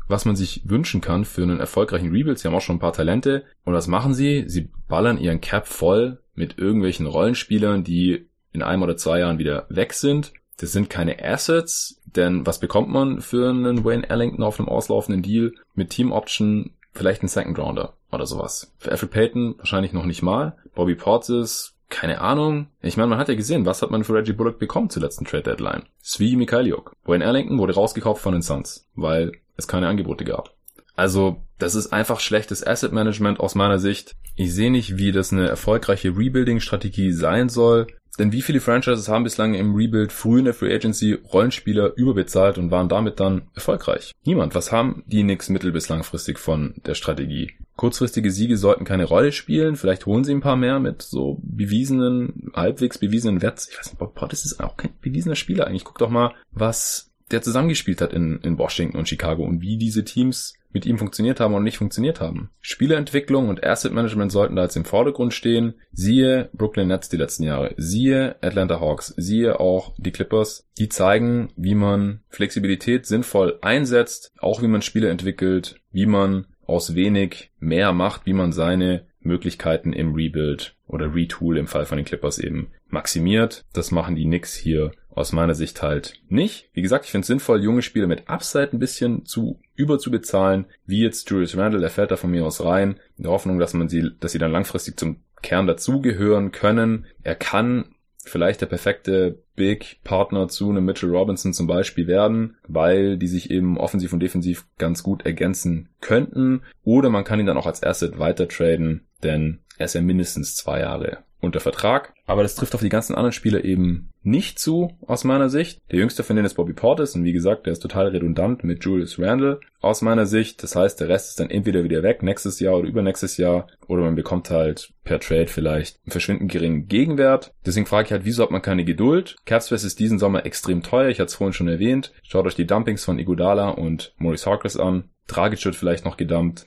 was man sich wünschen kann für einen erfolgreichen Rebuild. Sie haben auch schon ein paar Talente. Und was machen sie? Sie ballern ihren Cap voll mit irgendwelchen Rollenspielern, die in einem oder zwei Jahren wieder weg sind. Das sind keine Assets, denn was bekommt man für einen Wayne Ellington auf einem auslaufenden Deal mit Team Option vielleicht ein Second Rounder oder sowas. Für Alfred Payton wahrscheinlich noch nicht mal. Bobby Portis, keine Ahnung. Ich meine, man hat ja gesehen, was hat man für Reggie Bullock bekommen zur letzten Trade Deadline? Svi Mikhailiuk. Wayne Erlington wurde rausgekauft von den Suns, weil es keine Angebote gab. Also, das ist einfach schlechtes Asset Management aus meiner Sicht. Ich sehe nicht, wie das eine erfolgreiche Rebuilding-Strategie sein soll. Denn wie viele Franchises haben bislang im Rebuild früh in der Free Agency Rollenspieler überbezahlt und waren damit dann erfolgreich? Niemand. Was haben die Knicks mittel- bis langfristig von der Strategie? Kurzfristige Siege sollten keine Rolle spielen. Vielleicht holen sie ein paar mehr mit so bewiesenen, halbwegs bewiesenen Werts. Ich weiß nicht, Bob Potts ist auch kein bewiesener Spieler eigentlich. Guck doch mal, was der zusammengespielt hat in, in Washington und Chicago und wie diese Teams mit ihm funktioniert haben und nicht funktioniert haben. Spieleentwicklung und Asset Management sollten da jetzt im Vordergrund stehen. Siehe Brooklyn Nets die letzten Jahre, siehe Atlanta Hawks, siehe auch die Clippers. Die zeigen, wie man Flexibilität sinnvoll einsetzt, auch wie man Spiele entwickelt, wie man aus wenig mehr macht, wie man seine Möglichkeiten im Rebuild oder Retool im Fall von den Clippers eben maximiert. Das machen die Knicks hier aus meiner Sicht halt nicht. Wie gesagt, ich finde es sinnvoll, junge Spieler mit Upside ein bisschen zu überzubezahlen, wie jetzt Julius Randle, der fällt da von mir aus rein, in der Hoffnung, dass man sie, dass sie dann langfristig zum Kern dazugehören können. Er kann vielleicht der perfekte Big Partner zu einem Mitchell Robinson zum Beispiel werden, weil die sich eben offensiv und defensiv ganz gut ergänzen könnten. Oder man kann ihn dann auch als Asset weiter traden, denn er ist ja mindestens zwei Jahre unter Vertrag. Aber das trifft auf die ganzen anderen Spieler eben nicht zu, aus meiner Sicht. Der jüngste von denen ist Bobby Portis und wie gesagt, der ist total redundant mit Julius Randle aus meiner Sicht. Das heißt, der Rest ist dann entweder wieder weg nächstes Jahr oder übernächstes Jahr oder man bekommt halt per Trade vielleicht einen verschwindend geringen Gegenwert. Deswegen frage ich halt, wieso hat man keine Geduld? Capspace ist diesen Sommer extrem teuer, ich hatte es vorhin schon erwähnt. Schaut euch die Dumpings von Iguodala und Maurice Harkless an. Dragic wird vielleicht noch gedumpt.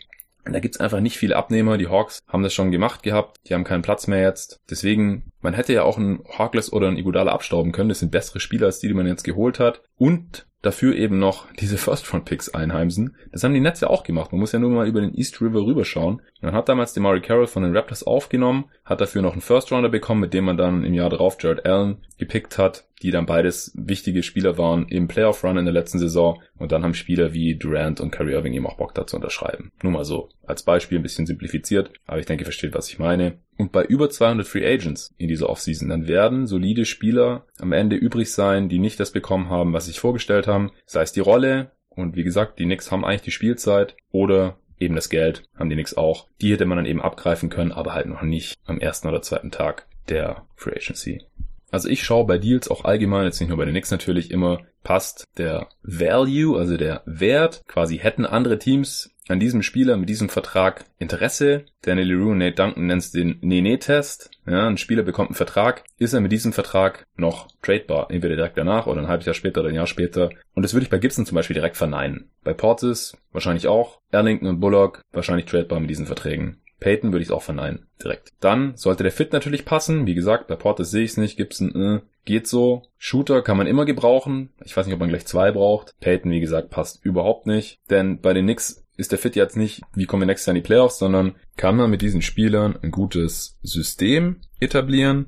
Da gibt's einfach nicht viele Abnehmer. Die Hawks haben das schon gemacht gehabt. Die haben keinen Platz mehr jetzt. Deswegen, man hätte ja auch einen Harkless oder einen Iguodala abstauben können. Das sind bessere Spieler als die, die man jetzt geholt hat. Und dafür eben noch diese <laughs> First-Round-Picks einheimsen. Das haben die Nets ja auch gemacht. Man muss ja nur mal über den East River rüberschauen. Man hat damals den Murray Carroll von den Raptors aufgenommen, hat dafür noch einen First-Rounder bekommen, mit dem man dann im Jahr darauf Jared Allen gepickt hat, die dann beides wichtige Spieler waren im Playoff-Run in der letzten Saison. Und dann haben Spieler wie Durant und Kyrie Irving eben auch Bock dazu unterschreiben. Nur mal so. Als Beispiel ein bisschen simplifiziert, aber ich denke, ihr versteht, was ich meine. Und bei über 200 Free Agents in dieser Offseason, dann werden solide Spieler am Ende übrig sein, die nicht das bekommen haben, was sie sich vorgestellt haben. Sei es die Rolle, und wie gesagt, die Knicks haben eigentlich die Spielzeit oder eben das Geld, haben die Knicks auch. Die hätte man dann eben abgreifen können, aber halt noch nicht am ersten oder zweiten Tag der Free Agency. Also ich schaue bei Deals auch allgemein, jetzt nicht nur bei den Knicks natürlich, immer passt der Value, also der Wert. Quasi hätten andere Teams an diesem Spieler mit diesem Vertrag Interesse. Daniel Leroux und Nate Duncan nennt es den Nene-Test. Ja, ein Spieler bekommt einen Vertrag. Ist er mit diesem Vertrag noch tradebar? Entweder direkt danach oder ein halbes Jahr später oder ein Jahr später. Und das würde ich bei Gibson zum Beispiel direkt verneinen. Bei Portis wahrscheinlich auch. Erlington und Bullock wahrscheinlich tradebar mit diesen Verträgen. Peyton würde ich auch verneinen, direkt. Dann sollte der Fit natürlich passen. Wie gesagt, bei Portis sehe ich es nicht, Gibson, äh, geht so. Shooter kann man immer gebrauchen. Ich weiß nicht, ob man gleich zwei braucht. Peyton, wie gesagt, passt überhaupt nicht. Denn bei den Knicks ist der Fit jetzt nicht, wie kommen wir nächstes Jahr in die Playoffs, sondern kann man mit diesen Spielern ein gutes System etablieren.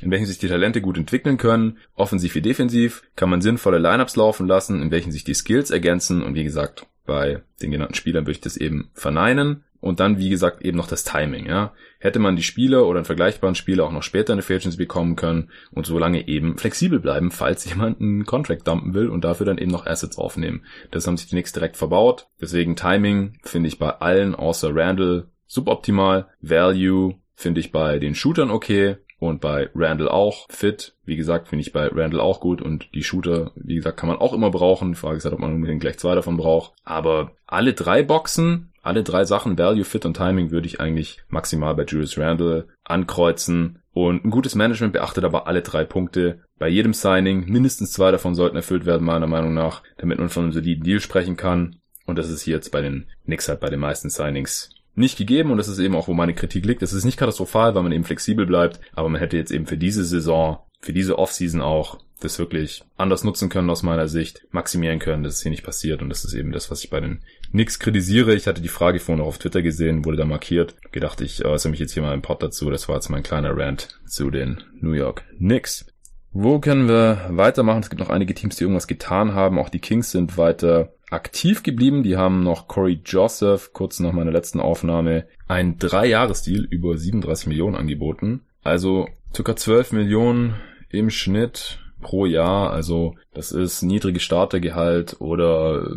in welchen sich die Talente gut entwickeln können, offensiv wie defensiv, kann man sinnvolle Lineups laufen lassen, in welchen sich die Skills ergänzen und wie gesagt, bei den genannten Spielern würde ich das eben verneinen. Und dann, wie gesagt, eben noch das Timing, ja. Hätte man die Spieler oder einen vergleichbaren Spieler auch noch später eine Free Agency bekommen können und so lange eben flexibel bleiben, falls <laughs> jemand einen Contract dumpen will und dafür dann eben noch Assets aufnehmen. Das haben sich die Knicks direkt verbaut. Deswegen Timing finde ich bei allen außer Randall suboptimal. Value finde ich bei den Shootern okay und bei Randall auch fit. Wie gesagt, finde ich bei Randall auch gut und die Shooter, wie gesagt, kann man auch immer brauchen. Die Frage ist halt, ob man unbedingt gleich zwei davon braucht. Aber alle drei Boxen alle drei Sachen, Value, Fit und Timing, würde ich eigentlich maximal bei Julius Randle ankreuzen. Und ein gutes Management beachtet aber alle drei Punkte. Bei jedem Signing, mindestens zwei davon sollten erfüllt werden, meiner Meinung nach, damit man von einem soliden Deal sprechen kann. Und das ist hier jetzt bei den Knicks halt bei den meisten Signings nicht gegeben und das ist eben auch, wo meine Kritik liegt. Das ist nicht katastrophal, weil man eben flexibel bleibt, aber man hätte jetzt eben für diese Saison, für diese Offseason auch das wirklich anders nutzen können aus meiner Sicht, maximieren können, dass es hier nicht passiert und das ist eben das, was ich bei den Knicks kritisiere. Ich hatte die Frage vorhin noch auf Twitter gesehen, wurde da markiert, gedacht, ich äußere mich jetzt hier mal im Pod dazu. Das war jetzt mein kleiner Rant zu den New York Knicks. Wo können wir weitermachen? Es gibt noch einige Teams, die irgendwas getan haben. Auch die Kings sind weiter aktiv geblieben. Die haben noch Corey Joseph, kurz nach meiner letzten Aufnahme, ein Drei-Jahres-Deal über 37 Millionen angeboten. Also circa 12 Millionen im Schnitt pro Jahr. Also das ist niedriges Startergehalt oder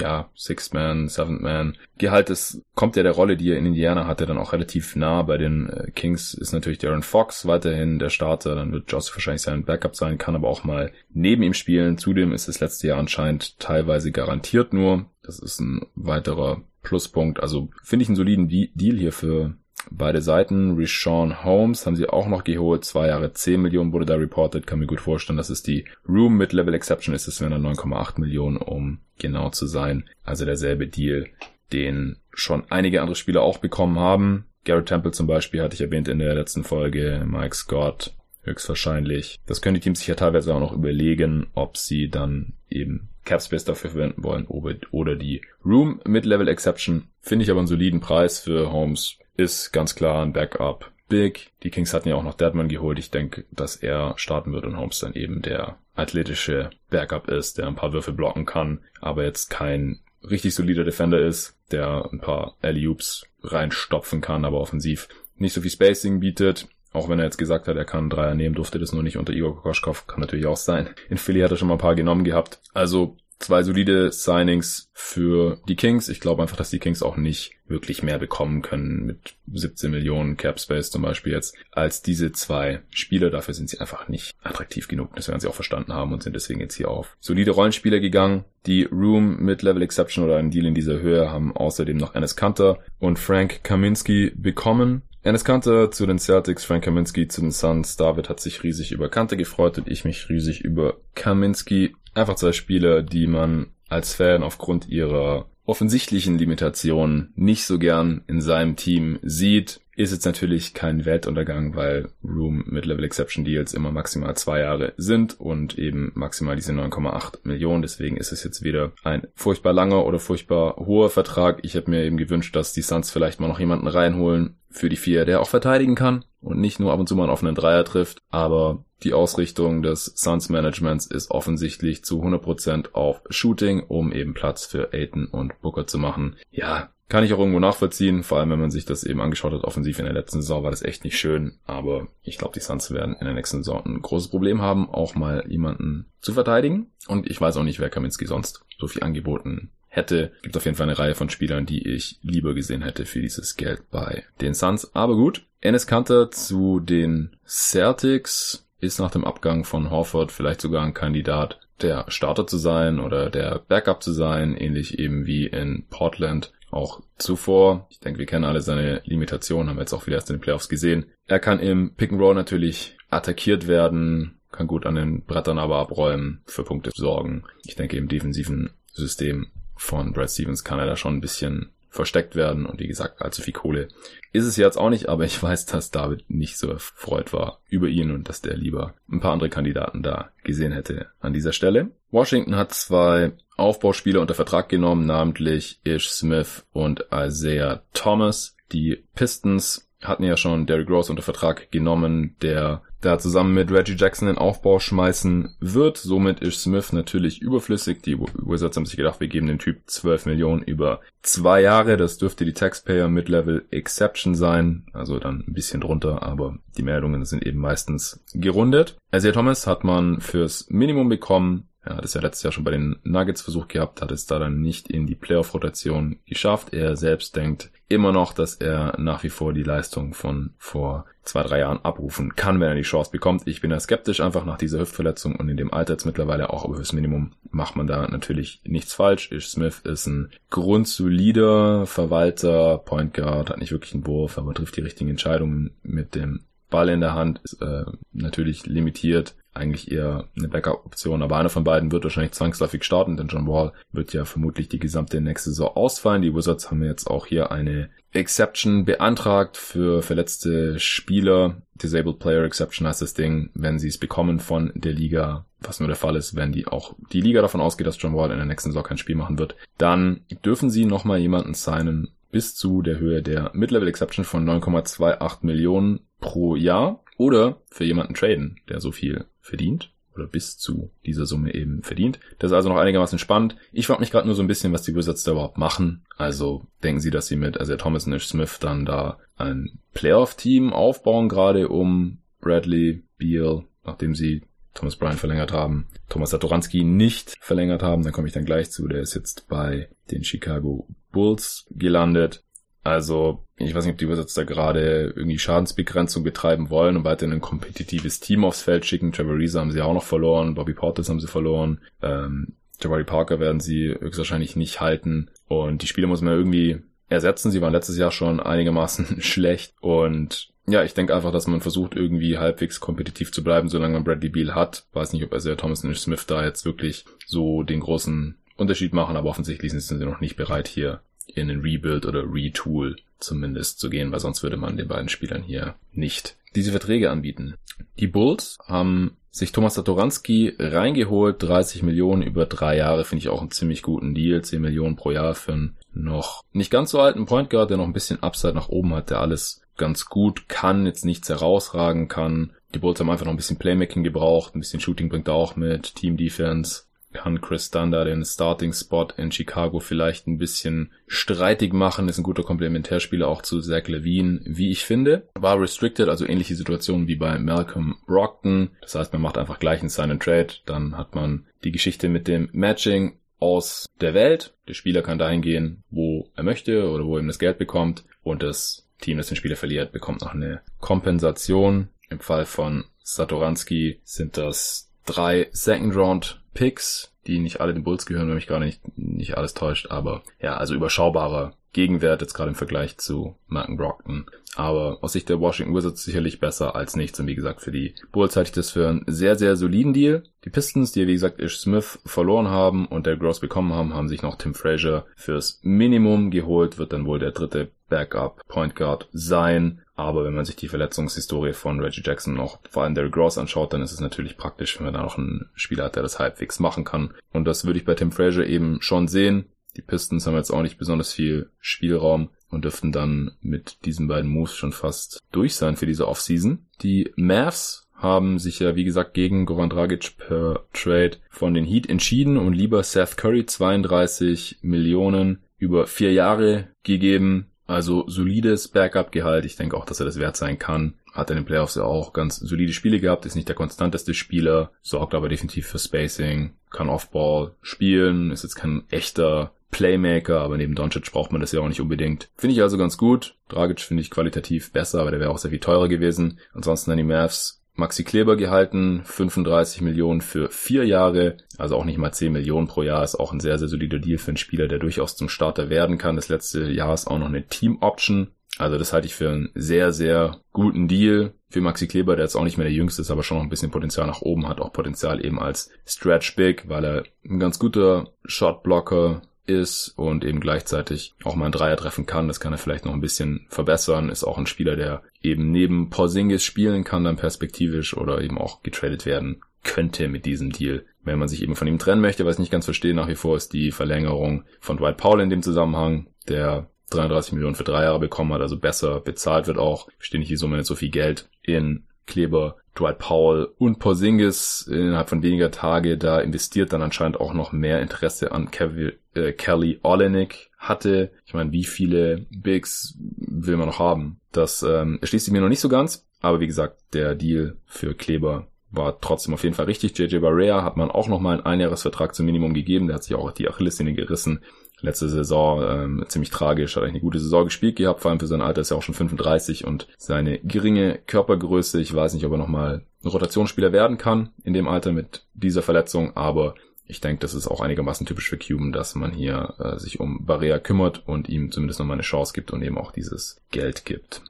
ja, Sixth Man, Seventh Man. Gehalt ist, kommt ja der Rolle, die er in Indiana hatte, dann auch relativ nah. Bei den äh, Kings ist natürlich Darren Fox weiterhin der Starter. Dann wird Joss wahrscheinlich sein Backup sein, kann aber auch mal neben ihm spielen. Zudem ist das letzte Jahr anscheinend teilweise garantiert nur. Das ist ein weiterer Pluspunkt. Also finde ich einen soliden Deal hier für Beide Seiten, Rishon Holmes haben sie auch noch geholt. Zwei Jahre 10 Millionen wurde da reported. Kann mir gut vorstellen, dass es die Room mit Level Exception ist. Es wären dann 9,8 Millionen, um genau zu sein. Also derselbe Deal, den schon einige andere Spieler auch bekommen haben. Garrett Temple zum Beispiel hatte ich erwähnt in der letzten Folge. Mike Scott höchstwahrscheinlich. Das können die Teams sich ja teilweise auch noch überlegen, ob sie dann eben Capspace dafür verwenden wollen oder die Room mit Level Exception. Finde ich aber einen soliden Preis für Holmes ist ganz klar ein Backup. Big. Die Kings hatten ja auch noch Deadman geholt. Ich denke, dass er starten wird und Holmes dann eben der athletische Backup ist, der ein paar Würfe blocken kann, aber jetzt kein richtig solider Defender ist, der ein paar Alley-Oops reinstopfen kann, aber offensiv nicht so viel Spacing bietet. Auch wenn er jetzt gesagt hat, er kann Dreier nehmen, durfte das nur nicht unter Igor Kokoschkov. Kann natürlich auch sein. In Philly hat er schon mal ein paar genommen gehabt. Also zwei solide Signings für die Kings. Ich glaube einfach, dass die Kings auch nicht wirklich mehr bekommen können mit 17 Millionen Cap Space zum Beispiel jetzt als diese zwei Spieler. Dafür sind sie einfach nicht attraktiv genug. Das werden sie auch verstanden haben und sind deswegen jetzt hier auf solide Rollenspieler gegangen. Die Room mit Level Exception oder ein Deal in dieser Höhe haben außerdem noch Ennis Kanter und Frank Kaminski bekommen. Ennis Kanter zu den Celtics, Frank Kaminski zu den Suns. David hat sich riesig über Kante gefreut und ich mich riesig über Kaminski. Einfach zwei Spieler, die man als Fan aufgrund ihrer offensichtlichen Limitationen nicht so gern in seinem Team sieht. Ist jetzt natürlich kein Weltuntergang, weil Room mit Level Exception Deals immer maximal zwei Jahre sind und eben maximal diese 9,8 Millionen. Deswegen ist es jetzt wieder ein furchtbar langer oder furchtbar hoher Vertrag. Ich hätte mir eben gewünscht, dass die Suns vielleicht mal noch jemanden reinholen für die vier, der auch verteidigen kann und nicht nur ab und zu mal einen offenen Dreier trifft. Aber die Ausrichtung des Suns Managements ist offensichtlich zu 100% auf Shooting, um eben Platz für Aiton und Booker zu machen. Ja, kann ich auch irgendwo nachvollziehen, vor allem wenn man sich das eben angeschaut hat, offensiv in der letzten Saison war das echt nicht schön, aber ich glaube, die Suns werden in der nächsten Saison ein großes Problem haben, auch mal jemanden zu verteidigen und ich weiß auch nicht, wer Kaminski sonst so viel angeboten hätte. Gibt auf jeden Fall eine Reihe von Spielern, die ich lieber gesehen hätte für dieses Geld bei den Suns, aber gut. Enes Kanter zu den Celtics ist nach dem Abgang von Horford vielleicht sogar ein Kandidat, der Starter zu sein oder der Backup zu sein, ähnlich eben wie in Portland auch zuvor. Ich denke, wir kennen alle seine Limitationen, haben wir jetzt auch wieder erst in den Playoffs gesehen. Er kann im Pick and Roll natürlich attackiert werden, kann gut an den Brettern aber abräumen, für Punkte sorgen. Ich denke, im defensiven System von Brad Stevens kann er da schon ein bisschen versteckt werden und wie gesagt, allzu viel Kohle ist es jetzt auch nicht, aber ich weiß, dass David nicht so erfreut war über ihn und dass der lieber ein paar andere Kandidaten da gesehen hätte an dieser Stelle. Washington hat zwei Aufbauspieler unter Vertrag genommen, namentlich Ish Smith und Isaiah Thomas. Die Pistons hatten ja schon Derrick Rose unter Vertrag genommen, der da zusammen mit Reggie Jackson den Aufbau schmeißen wird. Somit ist Smith natürlich überflüssig. Die Wizards haben sich gedacht, wir geben dem Typ 12 Millionen über zwei Jahre. Das dürfte die Taxpayer Mid-Level Exception sein. Also dann ein bisschen drunter, aber die Meldungen sind eben meistens gerundet. Isaiah Thomas hat man fürs Minimum bekommen. Er hat es ja letztes Jahr schon bei den Nuggets versucht gehabt, hat es da dann nicht in die Playoff-Rotation geschafft. Er selbst denkt immer noch, dass er nach wie vor die Leistung von vor zwei, drei Jahren abrufen kann, wenn er die Chance bekommt. Ich bin da skeptisch einfach nach dieser Hüftverletzung und in dem Alter jetzt mittlerweile auch, aber fürs Minimum macht man da natürlich nichts falsch. Ish Smith ist ein grundsolider Verwalter, Point Guard, hat nicht wirklich einen Wurf, aber trifft die richtigen Entscheidungen mit dem Ball in der Hand, ist äh, natürlich limitiert, eigentlich eher eine Backup-Option, aber einer von beiden wird wahrscheinlich zwangsläufig starten, denn John Wall wird ja vermutlich die gesamte nächste Saison ausfallen. Die Wizards haben jetzt auch hier eine Exception beantragt für verletzte Spieler. Disabled Player Exception heißt das Ding, wenn sie es bekommen von der Liga, was nur der Fall ist, wenn die auch die Liga davon ausgeht, dass John Wall in der nächsten Saison kein Spiel machen wird, dann dürfen sie nochmal jemanden signen bis zu der Höhe der Mid-Level Exception von 9,28 Millionen pro Jahr oder für jemanden traden, der so viel verdient oder bis zu dieser Summe eben verdient. Das ist also noch einigermaßen spannend. Ich frage mich gerade nur so ein bisschen, was die Wizards da überhaupt machen. Also denken sie, dass sie mit also Thomas und Smith dann da ein Playoff-Team aufbauen, gerade um Bradley, Beal, nachdem sie Thomas Bryan verlängert haben, Thomas Satoranski nicht verlängert haben, dann komme ich dann gleich zu, der ist jetzt bei den Chicago Bulls gelandet. Also, ich weiß nicht, ob die Wizards da gerade irgendwie Schadensbegrenzung betreiben wollen und weiterhin ein kompetitives Team aufs Feld schicken. Trevor Reeser haben sie auch noch verloren, Bobby Portis haben sie verloren, ähm, Jabari Parker werden sie höchstwahrscheinlich nicht halten und die Spieler muss man irgendwie ersetzen. Sie waren letztes Jahr schon einigermaßen <laughs> schlecht und ja, ich denke einfach, dass man versucht, irgendwie halbwegs kompetitiv zu bleiben, solange man Bradley Beal hat. Weiß nicht, ob Isaiah Thomas und Smith da jetzt wirklich so den großen Unterschied machen, aber offensichtlich sind sie noch nicht bereit, hier in einen Rebuild oder Retool zumindest zu gehen, weil sonst würde man den beiden Spielern hier nicht diese Verträge anbieten. Die Bulls haben sich Thomas Satoranski reingeholt, 30 Millionen über drei Jahre, finde ich auch einen ziemlich guten Deal, 10 Millionen pro Jahr für einen noch nicht ganz so alten Point Guard, der noch ein bisschen Upside nach oben hat, der alles ganz gut kann, jetzt nichts herausragen kann. Die Bulls haben einfach noch ein bisschen Playmaking gebraucht, ein bisschen Shooting bringt er auch mit, Team Defense, kann Chris Dunder den Starting-Spot in Chicago vielleicht ein bisschen streitig machen. Ist ein guter Komplementärspieler auch zu Zach Levine, wie ich finde. War restricted, also ähnliche Situationen wie bei Malcolm Brockton. Das heißt, man macht einfach gleich einen Sign Trade. Dann hat man die Geschichte mit dem Matching aus der Welt. Der Spieler kann dahin gehen, wo er möchte oder wo er ihm das Geld bekommt. Und das Team, das den Spieler verliert, bekommt noch eine Kompensation. Im Fall von Satoranski sind das drei Second Round Picks, die nicht alle den Bulls gehören, wenn mich gerade nicht, nicht alles täuscht, aber ja, also überschaubarer Gegenwert jetzt gerade im Vergleich zu Martin Brockton. Aber aus Sicht der Washington Wizards sicherlich besser als nichts. Und wie gesagt, für die Bulls halte ich das für einen sehr, sehr soliden Deal. Die Pistons, die wie gesagt Ish Smith verloren haben und der Gross bekommen haben, haben sich noch Tim Frazier fürs Minimum geholt, wird dann wohl der dritte Backup Point Guard sein. Aber wenn man sich die Verletzungshistorie von Reggie Jackson noch vor allem Derrick Gross anschaut, dann ist es natürlich praktisch, wenn man da noch einen Spieler hat, der das halbwegs machen kann. Und das würde ich bei Tim Frazier eben schon sehen. Die Pistons haben jetzt auch nicht besonders viel Spielraum und dürften dann mit diesen beiden Moves schon fast durch sein für diese Offseason. Die Mavs haben sich ja, wie gesagt, gegen Goran Dragic per Trade von den Heat entschieden und lieber Seth Curry 32 Millionen über vier Jahre gegeben. Also solides Backup-Gehalt. Ich denke auch, dass er das wert sein kann. Hat in den Playoffs ja auch ganz solide Spiele gehabt. Ist nicht der konstanteste Spieler. Sorgt aber definitiv für Spacing. Kann Offball spielen. Ist jetzt kein echter Playmaker, aber neben Doncic braucht man das ja auch nicht unbedingt. Finde ich also ganz gut. Dragic finde ich qualitativ besser, aber der wäre auch sehr viel teurer gewesen. Ansonsten an die Mavs Maxi Kleber gehalten, 35 Millionen für vier Jahre, also auch nicht mal 10 Millionen pro Jahr, ist auch ein sehr, sehr solider Deal für einen Spieler, der durchaus zum Starter werden kann. Das letzte Jahr ist auch noch eine Team-Option. Also das halte ich für einen sehr, sehr guten Deal für Maxi Kleber, der jetzt auch nicht mehr der Jüngste ist, aber schon noch ein bisschen Potenzial nach oben hat, auch Potenzial eben als Stretch Big, weil er ein ganz guter Shotblocker ist und eben gleichzeitig auch mal ein Dreier treffen kann. Das kann er vielleicht noch ein bisschen verbessern. Ist auch ein Spieler, der eben neben Porzingis spielen kann, dann perspektivisch oder eben auch getradet werden könnte mit diesem Deal. Wenn man sich eben von ihm trennen möchte, was ich nicht ganz verstehe nach wie vor, ist die Verlängerung von Dwight Powell in dem Zusammenhang. Der 33 Millionen für drei Jahre bekommen hat, also besser bezahlt wird auch. Verstehe nicht, wieso man jetzt so viel Geld in Kleber, Dwight Powell und Porzingis innerhalb von weniger Tage da investiert, dann anscheinend auch noch mehr Interesse an Kevin, äh, Kelly Olenek hatte. Ich meine, wie viele Bigs will man noch haben? Das ähm, schließt sich mir noch nicht so ganz, aber wie gesagt, der Deal für Kleber war trotzdem auf jeden Fall richtig. JJ Barrea hat man auch nochmal einen Einjahresvertrag zum Minimum gegeben. Der hat sich auch die Achillessehne gerissen. Letzte Saison ähm, ziemlich tragisch, hat eigentlich eine gute Saison gespielt gehabt, vor allem für sein Alter ist er auch schon 35 und seine geringe Körpergröße, ich weiß nicht, ob er nochmal ein Rotationsspieler werden kann in dem Alter mit dieser Verletzung, aber ich denke, das ist auch einigermaßen typisch für Cuban, dass man hier äh, sich um Barrea kümmert und ihm zumindest nochmal eine Chance gibt und eben auch dieses Geld gibt.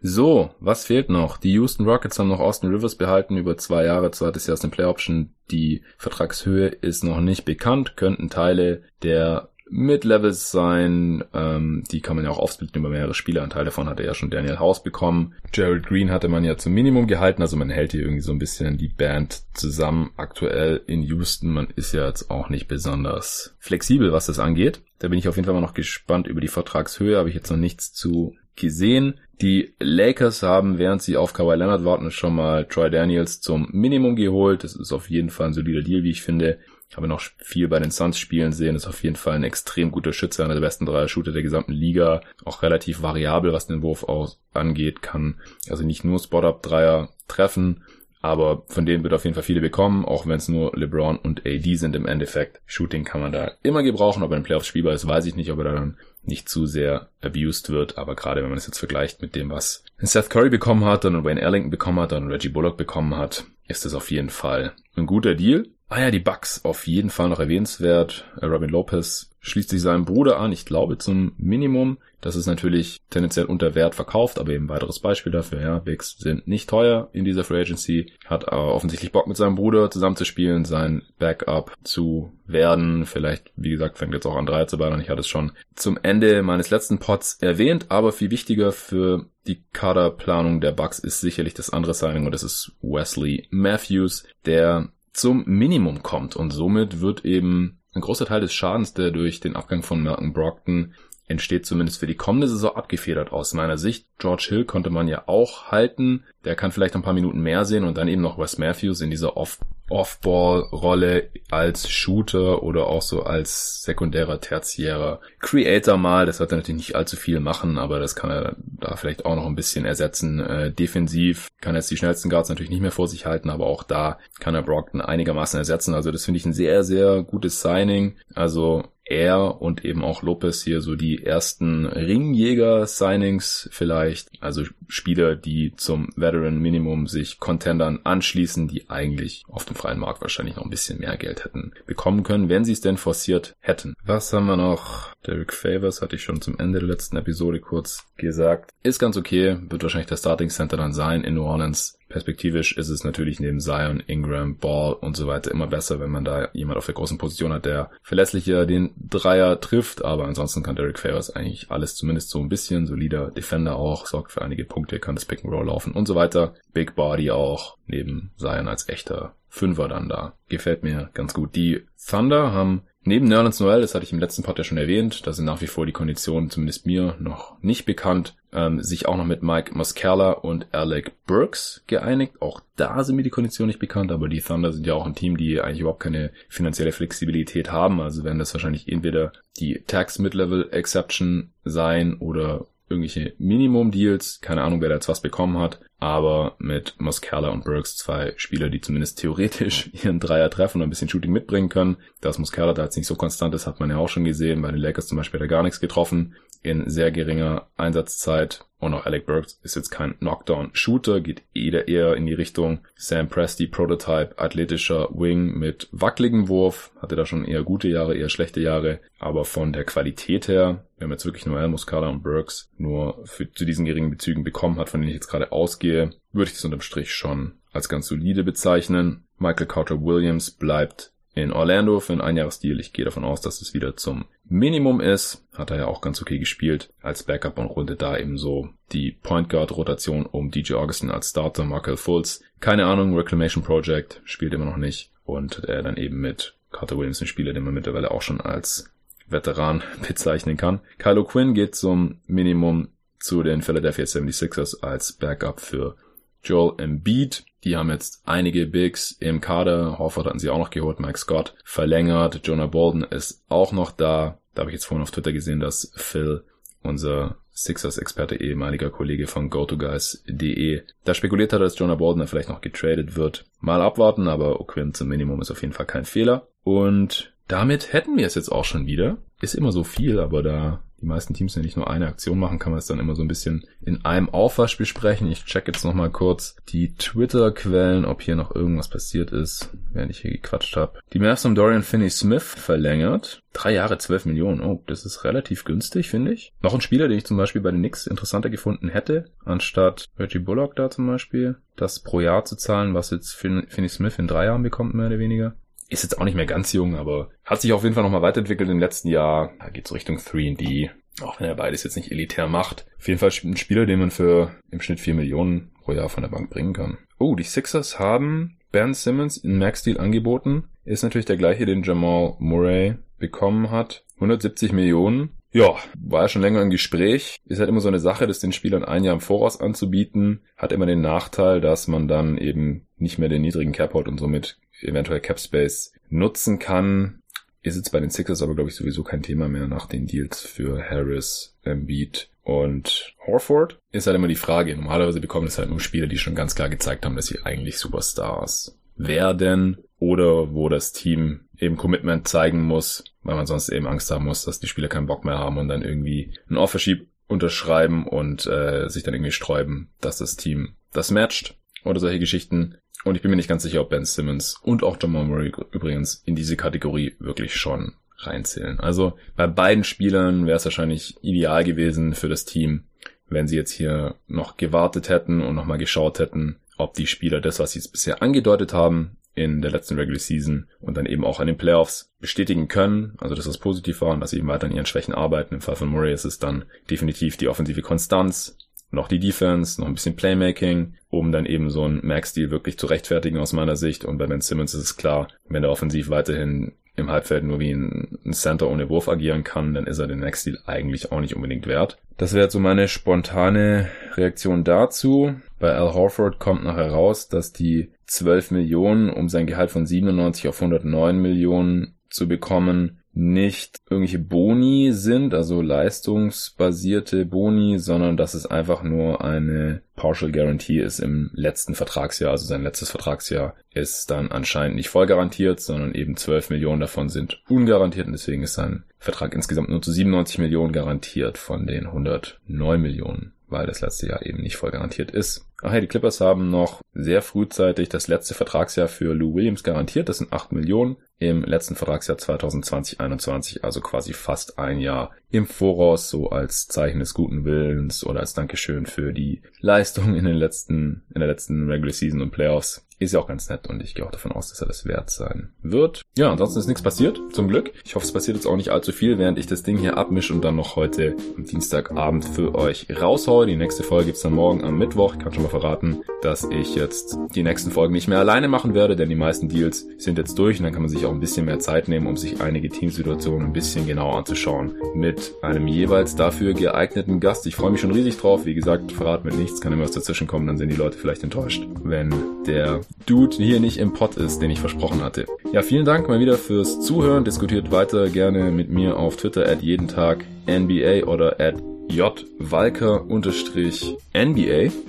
So, was fehlt noch? Die Houston Rockets haben noch Austin Rivers behalten über zwei Jahre, zweites Jahr aus dem Play Option. Die Vertragshöhe ist noch nicht bekannt, könnten Teile der Mid-Levels sein. Ähm, die kann man ja auch aufsplitten über mehrere Spieleranteile. Davon hatte ja schon Daniel House bekommen. Jared Green hatte man ja zum Minimum gehalten. Also man hält hier irgendwie so ein bisschen die Band zusammen. Aktuell in Houston. Man ist ja jetzt auch nicht besonders flexibel, was das angeht. Da bin ich auf jeden Fall mal noch gespannt über die Vertragshöhe. Habe ich jetzt noch nichts zu gesehen. Die Lakers haben, während sie auf Kawhi Leonard warten, schon mal Troy Daniels zum Minimum geholt. Das ist auf jeden Fall ein solider Deal, wie ich finde. Ich habe noch viel bei den Suns spielen sehen. Ist auf jeden Fall ein extrem guter Schütze, einer der besten Dreier-Shooter der gesamten Liga. Auch relativ variabel, was den Wurf aus angeht, kann also nicht nur Spot-Up-Dreier treffen, aber von denen wird auf jeden Fall viele bekommen, auch wenn es nur LeBron und AD sind im Endeffekt. Shooting kann man da immer gebrauchen, ob er in Playoffs spielbar ist, weiß ich nicht, ob er da dann nicht zu sehr abused wird, aber gerade wenn man es jetzt vergleicht mit dem, was Seth Curry bekommen hat und Wayne Ellington bekommen hat und Reggie Bullock bekommen hat, ist das auf jeden Fall ein guter Deal. Ah ja, die Bucks auf jeden Fall noch erwähnenswert. Äh, Robin Lopez schließt sich seinem Bruder an, ich glaube zum Minimum. Das ist natürlich tendenziell unter Wert verkauft, aber eben ein weiteres Beispiel dafür. Ja, Bigs sind nicht teuer in dieser Free Agency, hat aber offensichtlich Bock mit seinem Bruder zusammenzuspielen, sein Backup zu werden. Vielleicht, wie gesagt, fängt jetzt auch an Dreier zu ballern. Ich hatte es schon zum Ende meines letzten Pods erwähnt, aber viel wichtiger für die Kaderplanung der Bucks ist sicherlich das andere Signing und das ist Wesley Matthews, der zum Minimum kommt. Und somit wird eben ein großer Teil des Schadens, der durch den Abgang von Malcolm Brockton entsteht zumindest für die kommende Saison abgefedert aus meiner Sicht. George Hill konnte man ja auch halten. Der kann vielleicht ein paar Minuten mehr sehen und dann eben noch Wes Matthews in dieser Off Off-Ball-Rolle als Shooter oder auch so als sekundärer, tertiärer Creator mal. Das wird er natürlich nicht allzu viel machen, aber das kann er da vielleicht auch noch ein bisschen ersetzen. Äh, defensiv kann er jetzt die schnellsten Guards natürlich nicht mehr vor sich halten, aber auch da kann er Brockton einigermaßen ersetzen. Also das finde ich ein sehr, sehr gutes Signing. Also er und eben auch Lopez hier so die ersten Ringjäger-Signings vielleicht. Also Spieler, die zum Veteran-Minimum sich Contendern anschließen, die eigentlich auf dem freien Markt wahrscheinlich noch ein bisschen mehr Geld hätten bekommen können, wenn sie es denn forciert hätten. Was haben wir noch? Derek Favors hatte ich schon zum Ende der letzten Episode kurz gesagt. Ist ganz okay, wird wahrscheinlich der Starting Center dann sein in New Orleans. Perspektivisch ist es natürlich neben Zion, Ingram, Ball und so weiter immer besser, wenn man da jemand auf der großen Position hat, der verlässlicher den Dreier trifft. Aber ansonsten kann Derek Favors eigentlich alles zumindest so ein bisschen. Solider Defender auch, sorgt für einige Punkte, kann das Pick and Roll laufen und so weiter. Big Body auch, neben Zion als echter Fünfer dann da. Gefällt mir ganz gut. Die Thunder haben Neben Nerlens Noel, das hatte ich im letzten Pod ja schon erwähnt, da sind nach wie vor die Konditionen, zumindest mir, noch nicht bekannt, ähm, sich auch noch mit Mike Muscala und Alec Burks geeinigt. Auch da sind mir die Konditionen nicht bekannt, aber die Thunder sind ja auch ein Team, die eigentlich überhaupt keine finanzielle Flexibilität haben. Also werden das wahrscheinlich entweder die Tax Mid-Level Exception sein oder irgendwelche Minimum-Deals. Keine Ahnung, wer da jetzt was bekommen hat. Aber mit Muscala und Burks zwei Spieler, die zumindest theoretisch <laughs> ihren Dreier treffen und ein bisschen Shooting mitbringen können. Dass Muscala da jetzt nicht so konstant ist, hat man ja auch schon gesehen. Bei den Lakers zum Beispiel hat er gar nichts getroffen. In sehr geringer Einsatzzeit. Und auch Alec Burks ist jetzt kein Knockdown-Shooter, geht eher, eher in die Richtung Sam Presti Prototype, athletischer Wing mit wackeligem Wurf, hatte da schon eher gute Jahre, eher schlechte Jahre, aber von der Qualität her, wenn man jetzt wirklich Noel, Muscala und Burks nur für, zu diesen geringen Bezügen bekommen hat, von denen ich jetzt gerade ausgehe, würde ich das unterm Strich schon als ganz solide bezeichnen. Michael Carter Williams bleibt in Orlando für einen Einjahresdeal. Ich gehe davon aus, dass es wieder zum Minimum ist. Hat er ja auch ganz okay gespielt als Backup und runde da eben so die Point Guard Rotation um DJ Augustin als Starter, Markel Fultz. Keine Ahnung, Reclamation Project spielt immer noch nicht. Und er dann eben mit Carter Williams, ein Spieler, den man mittlerweile auch schon als Veteran <laughs> bezeichnen kann. Kylo Quinn geht zum Minimum zu den Philadelphia 76ers als Backup für Joel Embiid. Die haben jetzt einige Bigs im Kader. Horford hatten sie auch noch geholt. Mike Scott verlängert. Jonah Bolden ist auch noch da. Da habe ich jetzt vorhin auf Twitter gesehen, dass Phil, unser Sixers-Experte, ehemaliger Kollege von GoToGuys.de, da spekuliert hat, dass Jonah Bolden vielleicht noch getradet wird. Mal abwarten, aber O'Quinn zum Minimum ist auf jeden Fall kein Fehler. Und damit hätten wir es jetzt auch schon wieder. Ist immer so viel, aber da die meisten Teams ja nicht nur eine Aktion machen, kann man es dann immer so ein bisschen in einem Aufwasch besprechen. Ich check jetzt nochmal kurz die Twitter-Quellen, ob hier noch irgendwas passiert ist, während ich hier gequatscht habe. Die Mavs haben Dorian Finney-Smith verlängert. Drei Jahre, zwölf Millionen. Oh, das ist relativ günstig, finde ich. Noch ein Spieler, den ich zum Beispiel bei den Knicks interessanter gefunden hätte, anstatt Reggie Bullock da zum Beispiel, das pro Jahr zu zahlen, was jetzt Finney-Smith in drei Jahren bekommt, mehr oder weniger ist jetzt auch nicht mehr ganz jung, aber hat sich auf jeden Fall nochmal weiterentwickelt im letzten Jahr. Da geht so Richtung 3D, auch wenn er beides jetzt nicht elitär macht. Auf jeden Fall ein Spieler, den man für im Schnitt 4 Millionen pro Jahr von der Bank bringen kann. Oh, die Sixers haben Ben Simmons in Max-Deal angeboten. Ist natürlich der gleiche, den Jamal Murray bekommen hat. 170 Millionen. Ja, war ja schon länger im Gespräch. Ist halt immer so eine Sache, das den Spielern ein Jahr im Voraus anzubieten. Hat immer den Nachteil, dass man dann eben nicht mehr den niedrigen Cap hat und somit eventuell Cap Space nutzen kann. Ist jetzt bei den Sixers aber, glaube ich, sowieso kein Thema mehr nach den Deals für Harris, Embiid und Horford. Ist halt immer die Frage. Normalerweise bekommen es halt nur Spieler, die schon ganz klar gezeigt haben, dass sie eigentlich Superstars werden oder wo das Team eben Commitment zeigen muss, weil man sonst eben Angst haben muss, dass die Spieler keinen Bock mehr haben und dann irgendwie ein Offersheet unterschreiben und äh, sich dann irgendwie sträuben, dass das Team das matcht oder solche Geschichten. Und ich bin mir nicht ganz sicher, ob Ben Simmons und auch Jamal Murray übrigens in diese Kategorie wirklich schon reinzählen. Also bei beiden Spielern wäre es wahrscheinlich ideal gewesen für das Team, wenn sie jetzt hier noch gewartet hätten und nochmal geschaut hätten, ob die Spieler das, was sie jetzt bisher angedeutet haben, in der letzten Regular Season und dann eben auch in den Playoffs bestätigen können. Also dass das positiv war und dass sie eben weiter an ihren Schwächen arbeiten. Im Fall von Murray ist es dann definitiv die offensive Konstanz, noch die Defense, noch ein bisschen Playmaking, um dann eben so einen Max-Deal wirklich zu rechtfertigen aus meiner Sicht. Und bei Ben Simmons ist es klar, wenn der offensiv weiterhin im Halbfeld nur wie ein Center ohne Wurf agieren kann, dann ist er den Max-Deal eigentlich auch nicht unbedingt wert. Das wäre so meine spontane Reaktion dazu. Bei Al Horford kommt noch heraus, dass die 12 Millionen, um sein Gehalt von 97 auf 109 Millionen zu bekommen, nicht irgendwelche Boni sind, also leistungsbasierte Boni, sondern dass es einfach nur eine Partial Guarantee ist im letzten Vertragsjahr. Also sein letztes Vertragsjahr ist dann anscheinend nicht voll garantiert, sondern eben 12 Millionen davon sind ungarantiert und deswegen ist sein Vertrag insgesamt nur zu 97 Millionen garantiert von den 109 Millionen weil das letzte Jahr eben nicht voll garantiert ist. Ach ja, die Clippers haben noch sehr frühzeitig das letzte Vertragsjahr für Lou Williams garantiert. Das sind 8 Millionen im letzten Vertragsjahr 2020-21, also quasi fast ein Jahr im Voraus, so als Zeichen des guten Willens oder als Dankeschön für die Leistung in den letzten, in der letzten Regular Season und Playoffs. Ist ja auch ganz nett und ich gehe auch davon aus, dass er das wert sein wird. Ja, ansonsten ist nichts passiert, zum Glück. Ich hoffe, es passiert jetzt auch nicht allzu viel, während ich das Ding hier abmische und dann noch heute am Dienstagabend für euch raushaue. Die nächste Folge gibt's dann morgen am Mittwoch. Ich kann schon mal verraten, dass ich jetzt die nächsten Folgen nicht mehr alleine machen werde, denn die meisten Deals sind jetzt durch und dann kann man sich auch ein bisschen mehr Zeit nehmen, um sich einige Teamsituationen ein bisschen genauer anzuschauen. Mit einem jeweils dafür geeigneten Gast. Ich freue mich schon riesig drauf. Wie gesagt, verrat mit nichts, kann immer was dazwischen kommen, dann sind die Leute vielleicht enttäuscht, wenn der Dude hier nicht im Pod ist, den ich versprochen hatte. Ja, vielen Dank mal wieder fürs Zuhören. Diskutiert weiter gerne mit mir auf Twitter at jeden Tag NBA oder at jwalker-nba.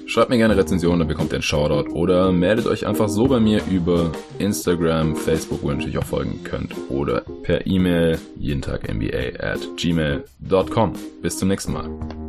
Schreibt mir gerne Rezensionen, dann bekommt ihr einen Shoutout. Oder meldet euch einfach so bei mir über Instagram, Facebook, wo ihr natürlich auch folgen könnt. Oder per E-Mail jeden Tag NBA at gmail.com. Bis zum nächsten Mal.